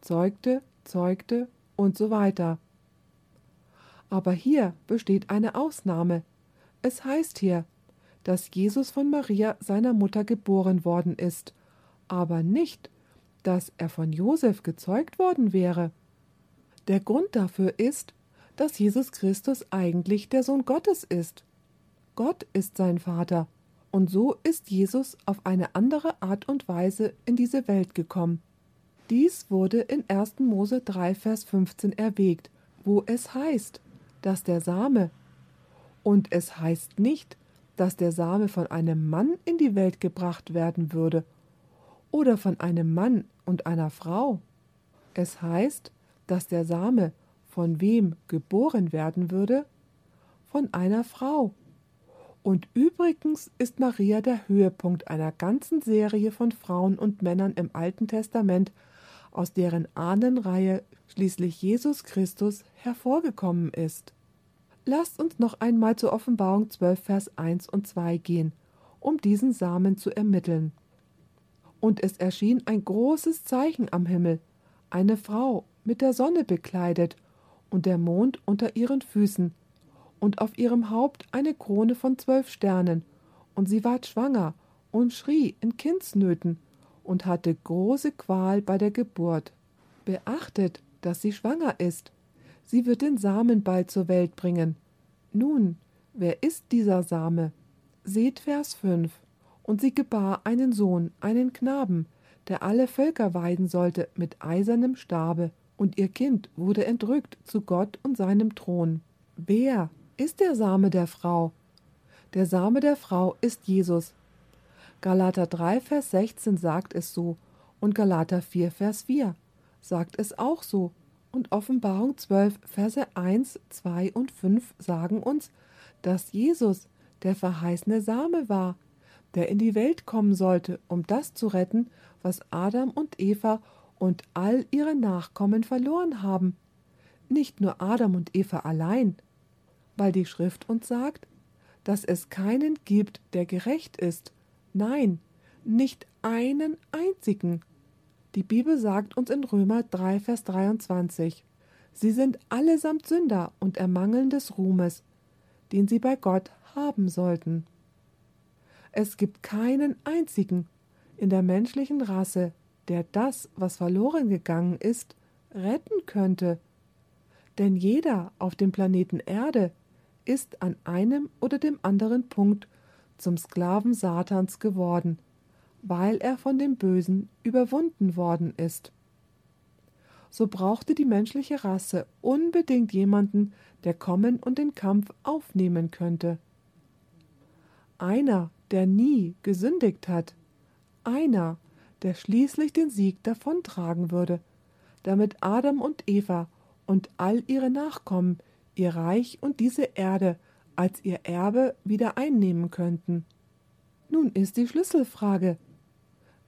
[SPEAKER 1] Zeugte zeugte und so weiter. Aber hier besteht eine Ausnahme. Es heißt hier, dass Jesus von Maria seiner Mutter geboren worden ist, aber nicht, dass er von Josef gezeugt worden wäre. Der Grund dafür ist, dass Jesus Christus eigentlich der Sohn Gottes ist. Gott ist sein Vater, und so ist Jesus auf eine andere Art und Weise in diese Welt gekommen. Dies wurde in 1. Mose 3, Vers 15 erwägt, wo es heißt, dass der Same, und es heißt nicht, dass der Same von einem Mann in die Welt gebracht werden würde oder von einem Mann und einer Frau. Es heißt, dass der Same von wem geboren werden würde? Von einer Frau. Und übrigens ist Maria der Höhepunkt einer ganzen Serie von Frauen und Männern im Alten Testament, aus deren Ahnenreihe schließlich Jesus Christus hervorgekommen ist. Lasst uns noch einmal zur Offenbarung 12, Vers 1 und 2 gehen, um diesen Samen zu ermitteln. Und es erschien ein großes Zeichen am Himmel, eine Frau mit der Sonne bekleidet und der Mond unter ihren Füßen, und auf ihrem Haupt eine Krone von zwölf Sternen, und sie ward schwanger und schrie in Kindsnöten und hatte große Qual bei der Geburt. Beachtet, dass sie schwanger ist. Sie wird den Samen bald zur Welt bringen. Nun, wer ist dieser Same? Seht Vers 5. Und sie gebar einen Sohn, einen Knaben, der alle Völker weiden sollte mit eisernem Stabe, und ihr Kind wurde entrückt zu Gott und seinem Thron. Wer ist der Same der Frau? Der Same der Frau ist Jesus. Galater 3, Vers 16 sagt es so, und Galater 4, Vers 4 sagt es auch so, und Offenbarung 12, Verse 1, 2 und 5 sagen uns, dass Jesus der verheißene Same war, der in die Welt kommen sollte, um das zu retten, was Adam und Eva und all ihre Nachkommen verloren haben. Nicht nur Adam und Eva allein, weil die Schrift uns sagt, dass es keinen gibt, der gerecht ist. Nein, nicht einen einzigen. Die Bibel sagt uns in Römer 3, Vers 23, Sie sind allesamt Sünder und ermangeln des Ruhmes, den sie bei Gott haben sollten. Es gibt keinen einzigen in der menschlichen Rasse, der das, was verloren gegangen ist, retten könnte. Denn jeder auf dem Planeten Erde ist an einem oder dem anderen Punkt zum Sklaven Satans geworden, weil er von dem Bösen überwunden worden ist. So brauchte die menschliche Rasse unbedingt jemanden, der kommen und den Kampf aufnehmen könnte. Einer, der nie gesündigt hat, einer, der schließlich den Sieg davontragen würde, damit Adam und Eva und all ihre Nachkommen ihr Reich und diese Erde als ihr Erbe wieder einnehmen könnten. Nun ist die Schlüsselfrage,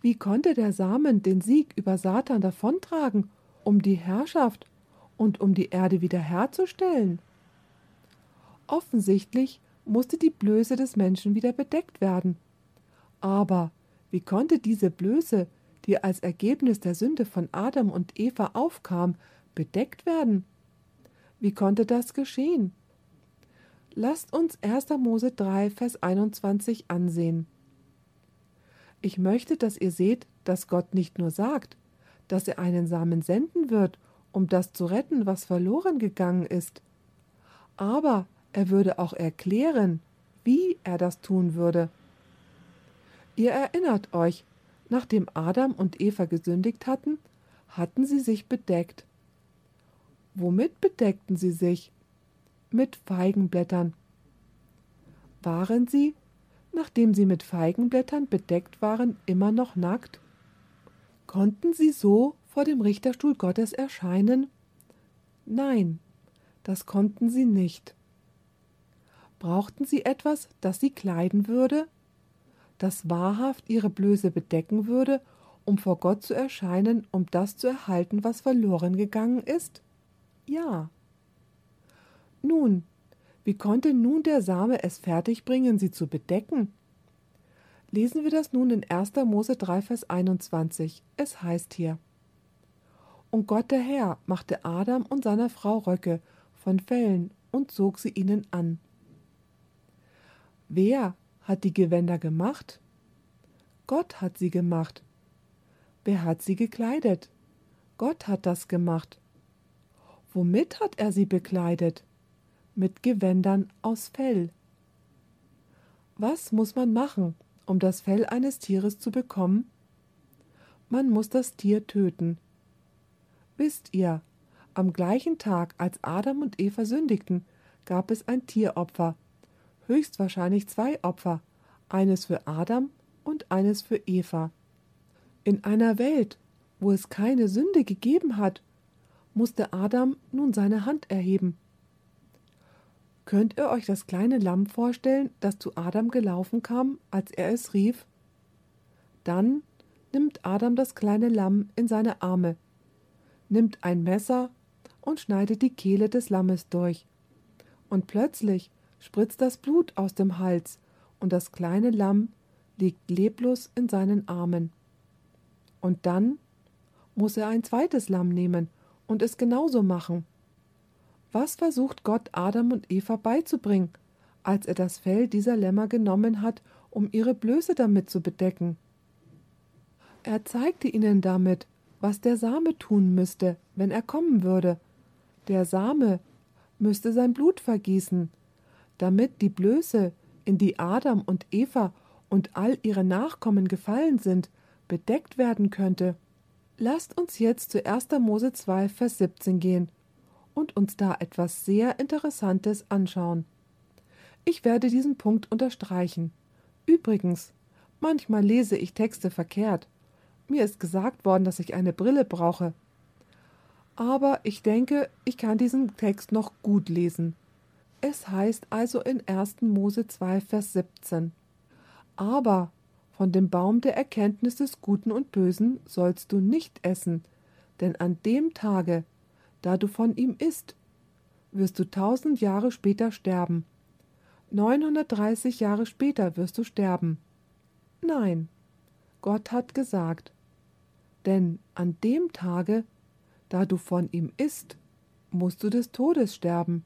[SPEAKER 1] wie konnte der Samen den Sieg über Satan davontragen, um die Herrschaft und um die Erde wiederherzustellen? Offensichtlich musste die Blöße des Menschen wieder bedeckt werden. Aber wie konnte diese Blöße, die als Ergebnis der Sünde von Adam und Eva aufkam, bedeckt werden? Wie konnte das geschehen? Lasst uns 1. Mose 3, Vers 21 ansehen. Ich möchte, dass ihr seht, dass Gott nicht nur sagt, dass er einen Samen senden wird, um das zu retten, was verloren gegangen ist, aber er würde auch erklären, wie er das tun würde. Ihr erinnert euch, nachdem Adam und Eva gesündigt hatten, hatten sie sich bedeckt. Womit bedeckten sie sich? mit Feigenblättern. Waren sie, nachdem sie mit Feigenblättern bedeckt waren, immer noch nackt? Konnten sie so vor dem Richterstuhl Gottes erscheinen? Nein, das konnten sie nicht. Brauchten sie etwas, das sie kleiden würde, das wahrhaft ihre Blöße bedecken würde, um vor Gott zu erscheinen, um das zu erhalten, was verloren gegangen ist? Ja. Nun, wie konnte nun der Same es fertigbringen, sie zu bedecken? Lesen wir das nun in 1. Mose 3, Vers 21. Es heißt hier: Und Gott der Herr machte Adam und seiner Frau Röcke von Fellen und zog sie ihnen an. Wer hat die Gewänder gemacht? Gott hat sie gemacht. Wer hat sie gekleidet? Gott hat das gemacht. Womit hat er sie bekleidet? Mit Gewändern aus Fell. Was muss man machen, um das Fell eines Tieres zu bekommen? Man muss das Tier töten. Wisst ihr, am gleichen Tag, als Adam und Eva sündigten, gab es ein Tieropfer, höchstwahrscheinlich zwei Opfer, eines für Adam und eines für Eva. In einer Welt, wo es keine Sünde gegeben hat, musste Adam nun seine Hand erheben. Könnt ihr euch das kleine Lamm vorstellen, das zu Adam gelaufen kam, als er es rief? Dann nimmt Adam das kleine Lamm in seine Arme, nimmt ein Messer und schneidet die Kehle des Lammes durch. Und plötzlich spritzt das Blut aus dem Hals, und das kleine Lamm liegt leblos in seinen Armen. Und dann muss er ein zweites Lamm nehmen und es genauso machen. Was versucht Gott Adam und Eva beizubringen, als er das Fell dieser Lämmer genommen hat, um ihre Blöße damit zu bedecken? Er zeigte ihnen damit, was der Same tun müsste, wenn er kommen würde. Der Same müsste sein Blut vergießen, damit die Blöße, in die Adam und Eva und all ihre Nachkommen gefallen sind, bedeckt werden könnte. Lasst uns jetzt zu 1. Mose 2, Vers 17 gehen und uns da etwas sehr Interessantes anschauen. Ich werde diesen Punkt unterstreichen. Übrigens, manchmal lese ich Texte verkehrt. Mir ist gesagt worden, dass ich eine Brille brauche. Aber ich denke, ich kann diesen Text noch gut lesen. Es heißt also in 1. Mose 2, Vers 17: Aber von dem Baum der Erkenntnis des Guten und Bösen sollst du nicht essen, denn an dem Tage, da du von ihm isst, wirst du tausend Jahre später sterben. 930 Jahre später wirst du sterben. Nein, Gott hat gesagt, denn an dem Tage, da du von ihm isst, musst du des Todes sterben.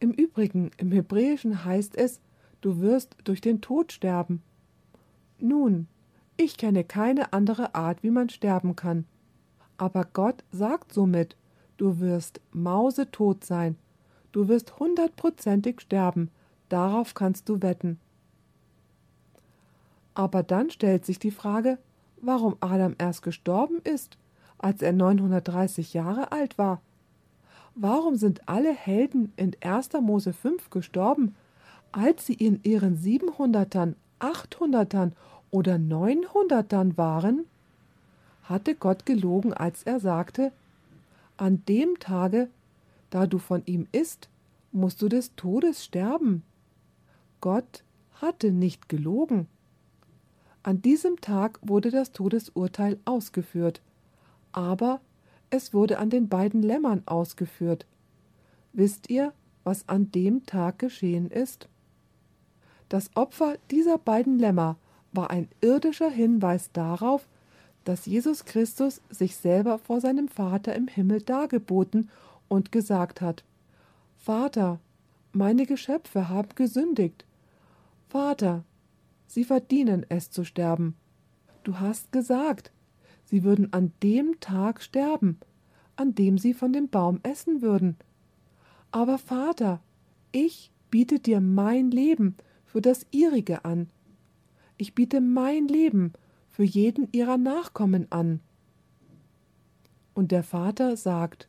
[SPEAKER 1] Im Übrigen, im Hebräischen heißt es, du wirst durch den Tod sterben. Nun, ich kenne keine andere Art, wie man sterben kann. Aber Gott sagt somit, du wirst mausetot sein, du wirst hundertprozentig sterben, darauf kannst du wetten. Aber dann stellt sich die Frage, warum Adam erst gestorben ist, als er 930 Jahre alt war. Warum sind alle Helden in 1. Mose 5 gestorben, als sie in ihren 700ern, 800ern oder 900ern waren? Hatte Gott gelogen, als er sagte, an dem Tage, da du von ihm isst, musst du des Todes sterben. Gott hatte nicht gelogen. An diesem Tag wurde das Todesurteil ausgeführt, aber es wurde an den beiden Lämmern ausgeführt. Wisst ihr, was an dem Tag geschehen ist? Das Opfer dieser beiden Lämmer war ein irdischer Hinweis darauf, dass Jesus Christus sich selber vor seinem Vater im Himmel dargeboten und gesagt hat Vater, meine Geschöpfe haben gesündigt. Vater, sie verdienen es zu sterben. Du hast gesagt, sie würden an dem Tag sterben, an dem sie von dem Baum essen würden. Aber Vater, ich biete dir mein Leben für das ihrige an. Ich biete mein Leben für jeden ihrer Nachkommen an. Und der Vater sagt,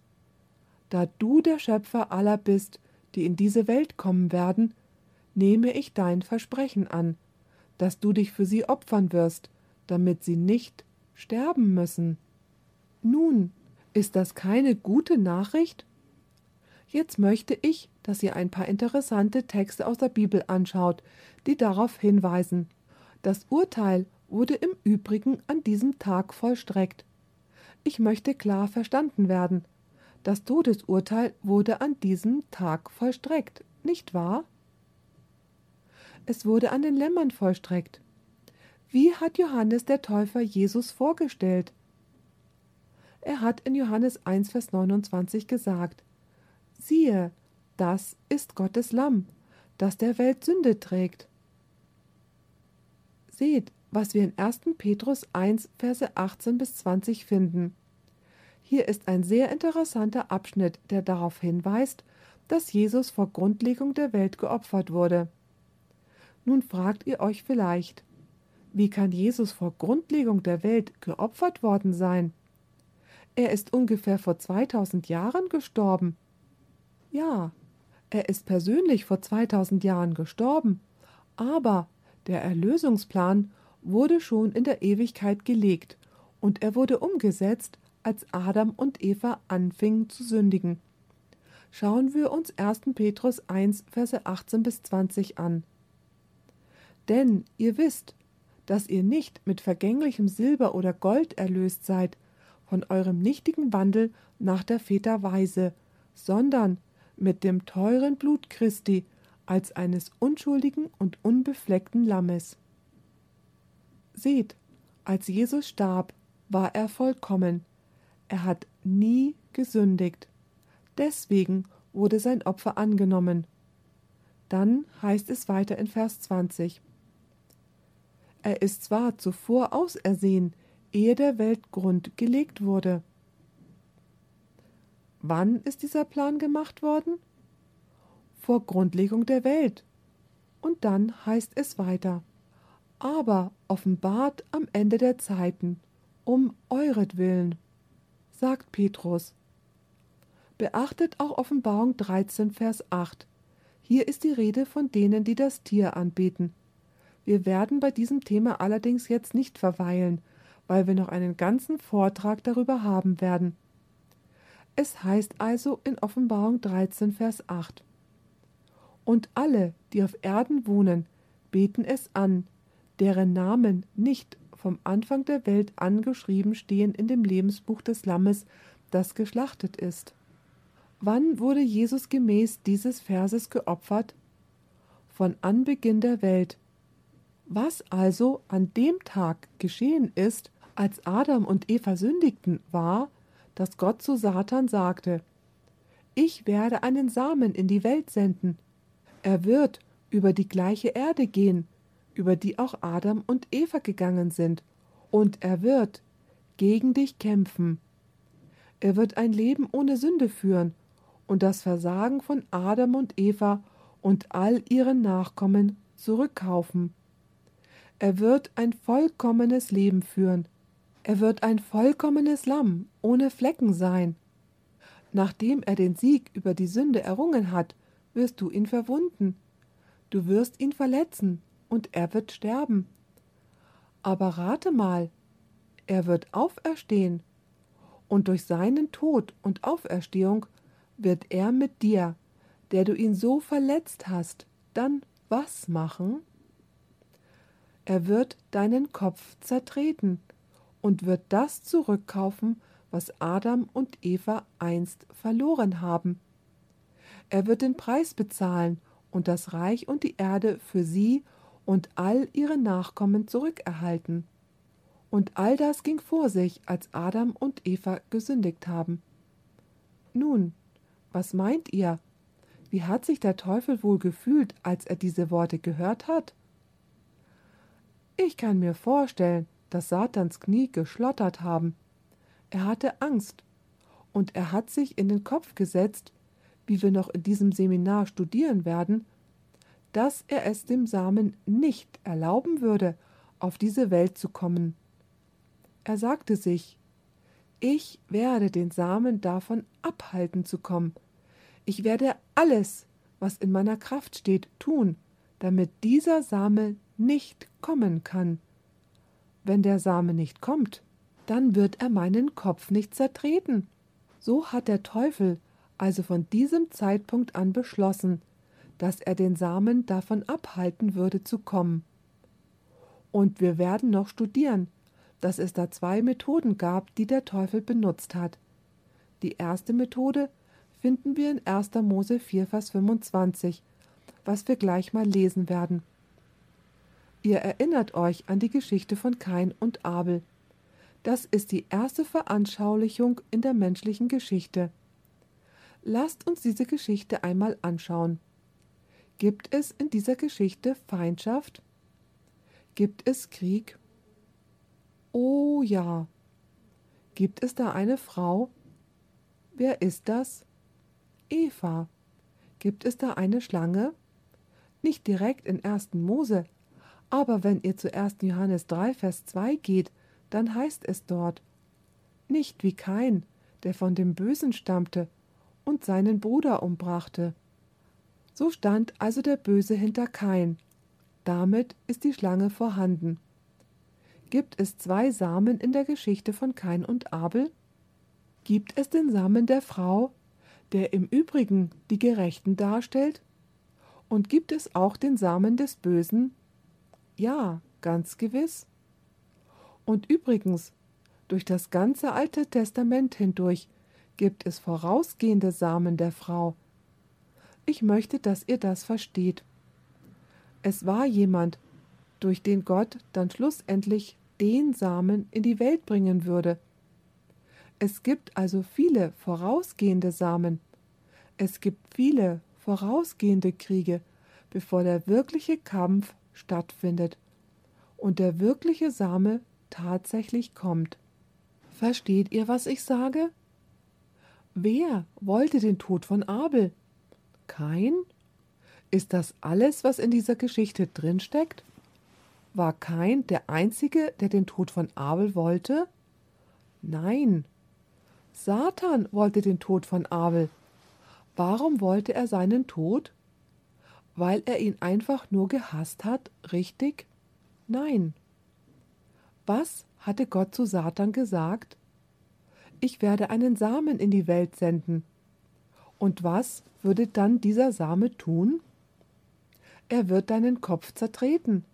[SPEAKER 1] da du der Schöpfer aller bist, die in diese Welt kommen werden, nehme ich dein Versprechen an, dass du dich für sie opfern wirst, damit sie nicht sterben müssen. Nun, ist das keine gute Nachricht? Jetzt möchte ich, dass ihr ein paar interessante Texte aus der Bibel anschaut, die darauf hinweisen. Das Urteil wurde im Übrigen an diesem Tag vollstreckt. Ich möchte klar verstanden werden. Das Todesurteil wurde an diesem Tag vollstreckt, nicht wahr? Es wurde an den Lämmern vollstreckt. Wie hat Johannes der Täufer Jesus vorgestellt? Er hat in Johannes 1, Vers 29 gesagt, siehe, das ist Gottes Lamm, das der Welt Sünde trägt. Seht, was wir in 1. Petrus 1, Verse 18 bis 20 finden. Hier ist ein sehr interessanter Abschnitt, der darauf hinweist, dass Jesus vor Grundlegung der Welt geopfert wurde. Nun fragt ihr euch vielleicht, wie kann Jesus vor Grundlegung der Welt geopfert worden sein? Er ist ungefähr vor 2000 Jahren gestorben. Ja, er ist persönlich vor 2000 Jahren gestorben, aber der Erlösungsplan wurde schon in der Ewigkeit gelegt und er wurde umgesetzt, als Adam und Eva anfingen zu sündigen. Schauen wir uns 1. Petrus 1, Verse 18 bis 20 an. Denn ihr wisst, dass ihr nicht mit vergänglichem Silber oder Gold erlöst seid, von eurem nichtigen Wandel nach der Väter Weise, sondern mit dem teuren Blut Christi als eines unschuldigen und unbefleckten Lammes. Seht, als Jesus starb, war er vollkommen, er hat nie gesündigt. Deswegen wurde sein Opfer angenommen. Dann heißt es weiter in Vers 20. Er ist zwar zuvor ausersehen, ehe der Weltgrund gelegt wurde. Wann ist dieser Plan gemacht worden? Vor Grundlegung der Welt. Und dann heißt es weiter. Aber offenbart am Ende der Zeiten, um euretwillen, sagt Petrus. Beachtet auch Offenbarung 13, Vers 8. Hier ist die Rede von denen, die das Tier anbeten. Wir werden bei diesem Thema allerdings jetzt nicht verweilen, weil wir noch einen ganzen Vortrag darüber haben werden. Es heißt also in Offenbarung 13, Vers 8. Und alle, die auf Erden wohnen, beten es an, deren Namen nicht vom Anfang der Welt angeschrieben stehen in dem Lebensbuch des Lammes, das geschlachtet ist. Wann wurde Jesus gemäß dieses Verses geopfert? Von Anbeginn der Welt, was also an dem Tag geschehen ist, als Adam und Eva sündigten, war, dass Gott zu Satan sagte, Ich werde einen Samen in die Welt senden. Er wird über die gleiche Erde gehen, über die auch Adam und Eva gegangen sind, und er wird gegen dich kämpfen. Er wird ein Leben ohne Sünde führen und das Versagen von Adam und Eva und all ihren Nachkommen zurückkaufen. Er wird ein vollkommenes Leben führen. Er wird ein vollkommenes Lamm ohne Flecken sein. Nachdem er den Sieg über die Sünde errungen hat, wirst du ihn verwunden. Du wirst ihn verletzen, und er wird sterben. Aber rate mal, er wird auferstehen, und durch seinen Tod und Auferstehung wird er mit dir, der du ihn so verletzt hast, dann was machen? Er wird deinen Kopf zertreten und wird das zurückkaufen, was Adam und Eva einst verloren haben. Er wird den Preis bezahlen und das Reich und die Erde für sie und all ihre Nachkommen zurückerhalten. Und all das ging vor sich, als Adam und Eva gesündigt haben. Nun, was meint ihr? Wie hat sich der Teufel wohl gefühlt, als er diese Worte gehört hat? Ich kann mir vorstellen, dass Satans Knie geschlottert haben. Er hatte Angst, und er hat sich in den Kopf gesetzt, wie wir noch in diesem Seminar studieren werden, dass er es dem Samen nicht erlauben würde, auf diese Welt zu kommen. Er sagte sich, ich werde den Samen davon abhalten zu kommen. Ich werde alles, was in meiner Kraft steht, tun, damit dieser Same nicht kommen kann. Wenn der Same nicht kommt, dann wird er meinen Kopf nicht zertreten. So hat der Teufel also von diesem Zeitpunkt an beschlossen, dass er den Samen davon abhalten würde zu kommen. Und wir werden noch studieren, dass es da zwei Methoden gab, die der Teufel benutzt hat. Die erste Methode finden wir in 1. Mose 4, Vers 25, was wir gleich mal lesen werden. Ihr erinnert euch an die Geschichte von Kain und Abel. Das ist die erste Veranschaulichung in der menschlichen Geschichte. Lasst uns diese Geschichte einmal anschauen. Gibt es in dieser Geschichte Feindschaft? Gibt es Krieg? Oh ja. Gibt es da eine Frau? Wer ist das? Eva. Gibt es da eine Schlange? Nicht direkt in 1. Mose, aber wenn ihr zu 1. Johannes 3, Vers 2 geht, dann heißt es dort, nicht wie Kain, der von dem Bösen stammte und seinen Bruder umbrachte. So stand also der Böse hinter Kain. Damit ist die Schlange vorhanden. Gibt es zwei Samen in der Geschichte von Kain und Abel? Gibt es den Samen der Frau, der im Übrigen die Gerechten darstellt? Und gibt es auch den Samen des Bösen? Ja, ganz gewiss. Und übrigens, durch das ganze Alte Testament hindurch gibt es vorausgehende Samen der Frau. Ich möchte, dass ihr das versteht. Es war jemand, durch den Gott dann schlussendlich den Samen in die Welt bringen würde. Es gibt also viele vorausgehende Samen. Es gibt viele vorausgehende Kriege, bevor der wirkliche Kampf stattfindet und der wirkliche Same tatsächlich kommt. Versteht ihr, was ich sage? Wer wollte den Tod von Abel? Kein? Ist das alles, was in dieser Geschichte drinsteckt? War Kain der Einzige, der den Tod von Abel wollte? Nein. Satan wollte den Tod von Abel. Warum wollte er seinen Tod? Weil er ihn einfach nur gehasst hat, richtig? Nein. Was hatte Gott zu Satan gesagt? Ich werde einen Samen in die Welt senden. Und was würde dann dieser Same tun? Er wird deinen Kopf zertreten.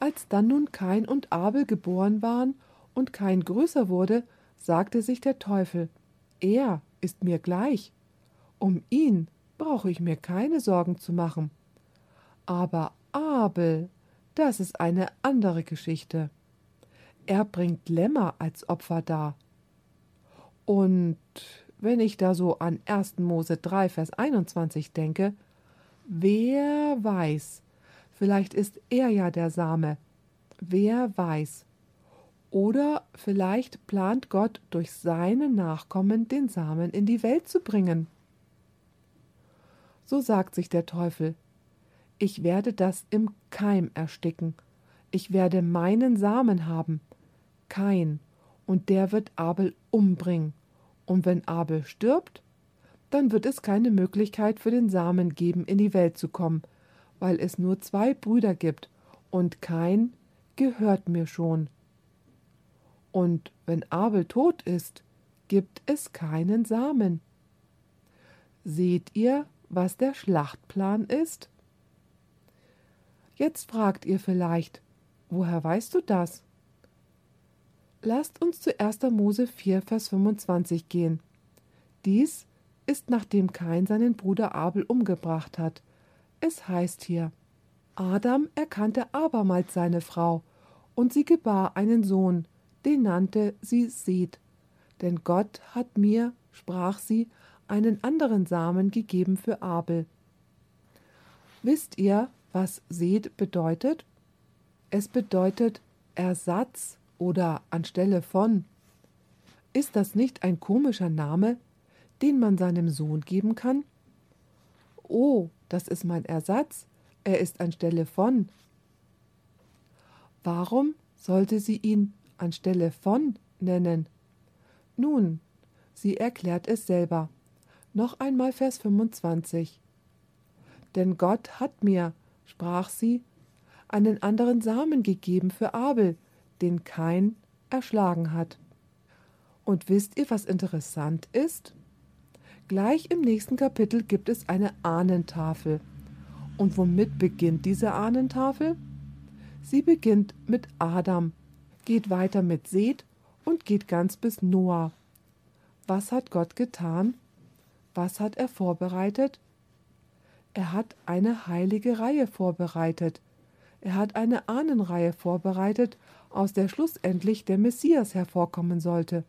[SPEAKER 1] Als dann nun Kain und Abel geboren waren und Kain größer wurde, sagte sich der Teufel, er ist mir gleich. Um ihn brauche ich mir keine Sorgen zu machen. Aber Abel, das ist eine andere Geschichte. Er bringt Lämmer als Opfer dar. Und wenn ich da so an 1. Mose 3, Vers 21 denke, wer weiß, vielleicht ist er ja der Same. Wer weiß. Oder vielleicht plant Gott durch seine Nachkommen den Samen in die Welt zu bringen. So sagt sich der Teufel, ich werde das im Keim ersticken, ich werde meinen Samen haben, Kain, und der wird Abel umbringen, und wenn Abel stirbt, dann wird es keine Möglichkeit für den Samen geben, in die Welt zu kommen, weil es nur zwei Brüder gibt, und Kain gehört mir schon. Und wenn Abel tot ist, gibt es keinen Samen. Seht ihr, was der Schlachtplan ist? Jetzt fragt ihr vielleicht, woher weißt du das? Lasst uns zu 1. Mose 4, Vers 25 gehen. Dies ist nachdem Kain seinen Bruder Abel umgebracht hat. Es heißt hier, Adam erkannte abermals seine Frau, und sie gebar einen Sohn, den nannte sie Seth. Denn Gott hat mir, sprach sie, einen anderen Samen gegeben für Abel. Wisst ihr, was Sed bedeutet? Es bedeutet Ersatz oder anstelle von. Ist das nicht ein komischer Name, den man seinem Sohn geben kann? Oh, das ist mein Ersatz, er ist anstelle von. Warum sollte sie ihn anstelle von nennen? Nun, sie erklärt es selber. Noch einmal Vers 25. Denn Gott hat mir, sprach sie, einen anderen Samen gegeben für Abel, den Kain erschlagen hat. Und wisst ihr, was interessant ist? Gleich im nächsten Kapitel gibt es eine Ahnentafel. Und womit beginnt diese Ahnentafel? Sie beginnt mit Adam, geht weiter mit Seth und geht ganz bis Noah. Was hat Gott getan? Was hat er vorbereitet? Er hat eine heilige Reihe vorbereitet. Er hat eine Ahnenreihe vorbereitet, aus der schlussendlich der Messias hervorkommen sollte.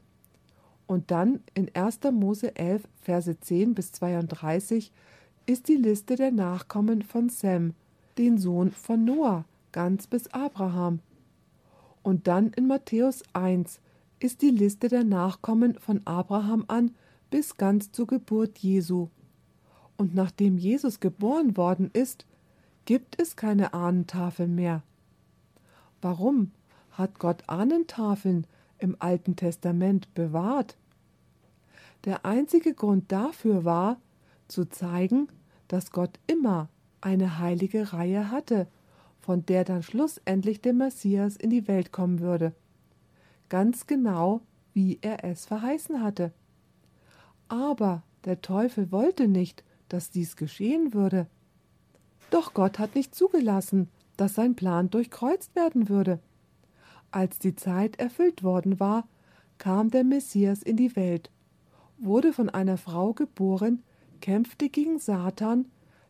[SPEAKER 1] Und dann in 1. Mose 11, Verse 10 bis 32 ist die Liste der Nachkommen von Sem, den Sohn von Noah, ganz bis Abraham. Und dann in Matthäus 1 ist die Liste der Nachkommen von Abraham an bis ganz zur Geburt Jesu. Und nachdem Jesus geboren worden ist, gibt es keine Ahnentafeln mehr. Warum hat Gott Ahnentafeln im Alten Testament bewahrt? Der einzige Grund dafür war, zu zeigen, dass Gott immer eine heilige Reihe hatte, von der dann schlussendlich der Messias in die Welt kommen würde. Ganz genau, wie er es verheißen hatte. Aber der Teufel wollte nicht, dass dies geschehen würde. Doch Gott hat nicht zugelassen, dass sein Plan durchkreuzt werden würde. Als die Zeit erfüllt worden war, kam der Messias in die Welt, wurde von einer Frau geboren, kämpfte gegen Satan,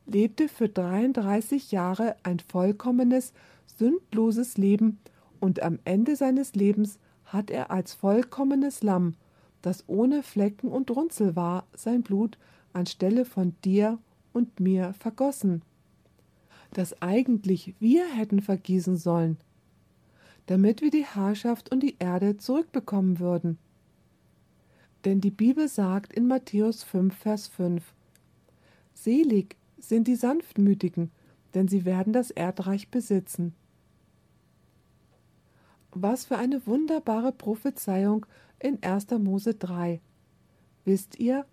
[SPEAKER 1] lebte für 33 Jahre ein vollkommenes, sündloses Leben und am Ende seines Lebens hat er als vollkommenes Lamm, das ohne Flecken und Runzel war, sein Blut anstelle von dir und mir vergossen, das eigentlich wir hätten vergießen sollen, damit wir die Herrschaft und die Erde zurückbekommen würden. Denn die Bibel sagt in Matthäus 5, Vers 5, Selig sind die Sanftmütigen, denn sie werden das Erdreich besitzen. Was für eine wunderbare Prophezeiung in 1. Mose 3. Wisst ihr,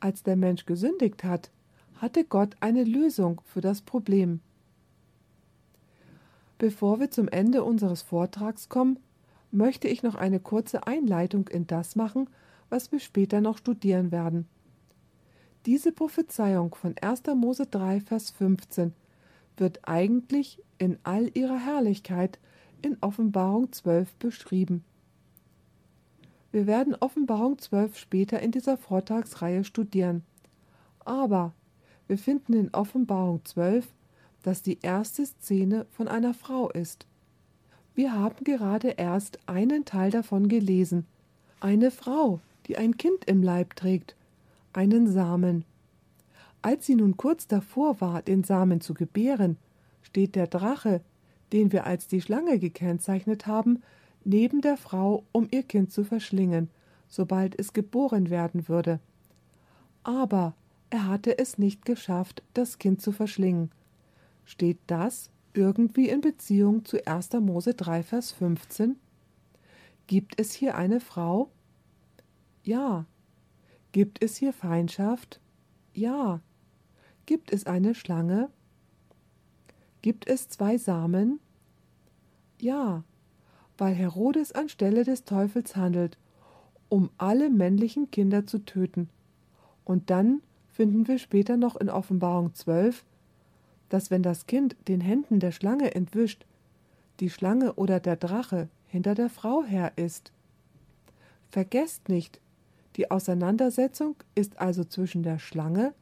[SPEAKER 1] als der Mensch gesündigt hat, hatte Gott eine Lösung für das Problem. Bevor wir zum Ende unseres Vortrags kommen, möchte ich noch eine kurze Einleitung in das machen, was wir später noch studieren werden. Diese Prophezeiung von 1. Mose 3, Vers 15 wird eigentlich in all ihrer Herrlichkeit in Offenbarung 12 beschrieben. Wir werden Offenbarung 12 später in dieser Vortragsreihe studieren. Aber wir finden in Offenbarung 12, dass die erste Szene von einer Frau ist. Wir haben gerade erst einen Teil davon gelesen. Eine Frau, die ein Kind im Leib trägt, einen Samen. Als sie nun kurz davor war, den Samen zu gebären, steht der Drache, den wir als die Schlange gekennzeichnet haben, neben der Frau, um ihr Kind zu verschlingen, sobald es geboren werden würde. Aber er hatte es nicht geschafft, das Kind zu verschlingen. Steht das irgendwie in Beziehung zu 1. Mose 3, Vers 15? Gibt es hier eine Frau? Ja. Gibt es hier Feindschaft? Ja. Gibt es eine Schlange? Gibt es zwei Samen? Ja weil Herodes anstelle des Teufels handelt, um alle männlichen Kinder zu töten. Und dann finden wir später noch in Offenbarung 12, dass wenn das Kind den Händen der Schlange entwischt, die Schlange oder der Drache hinter der Frau her ist. Vergesst nicht, die Auseinandersetzung ist also zwischen der Schlange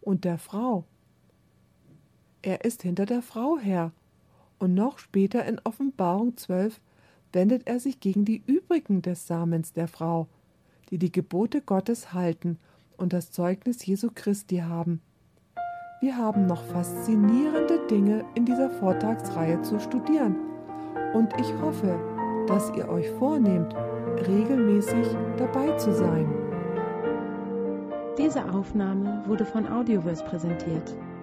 [SPEAKER 1] und der Frau. Er ist hinter der Frau her. Und noch später in Offenbarung 12 wendet er sich gegen die übrigen des Samens der Frau, die die Gebote Gottes halten und das Zeugnis Jesu Christi haben. Wir haben noch faszinierende Dinge in dieser Vortragsreihe zu studieren und ich hoffe, dass ihr euch vornehmt, regelmäßig dabei zu sein.
[SPEAKER 2] Diese Aufnahme wurde von Audioverse präsentiert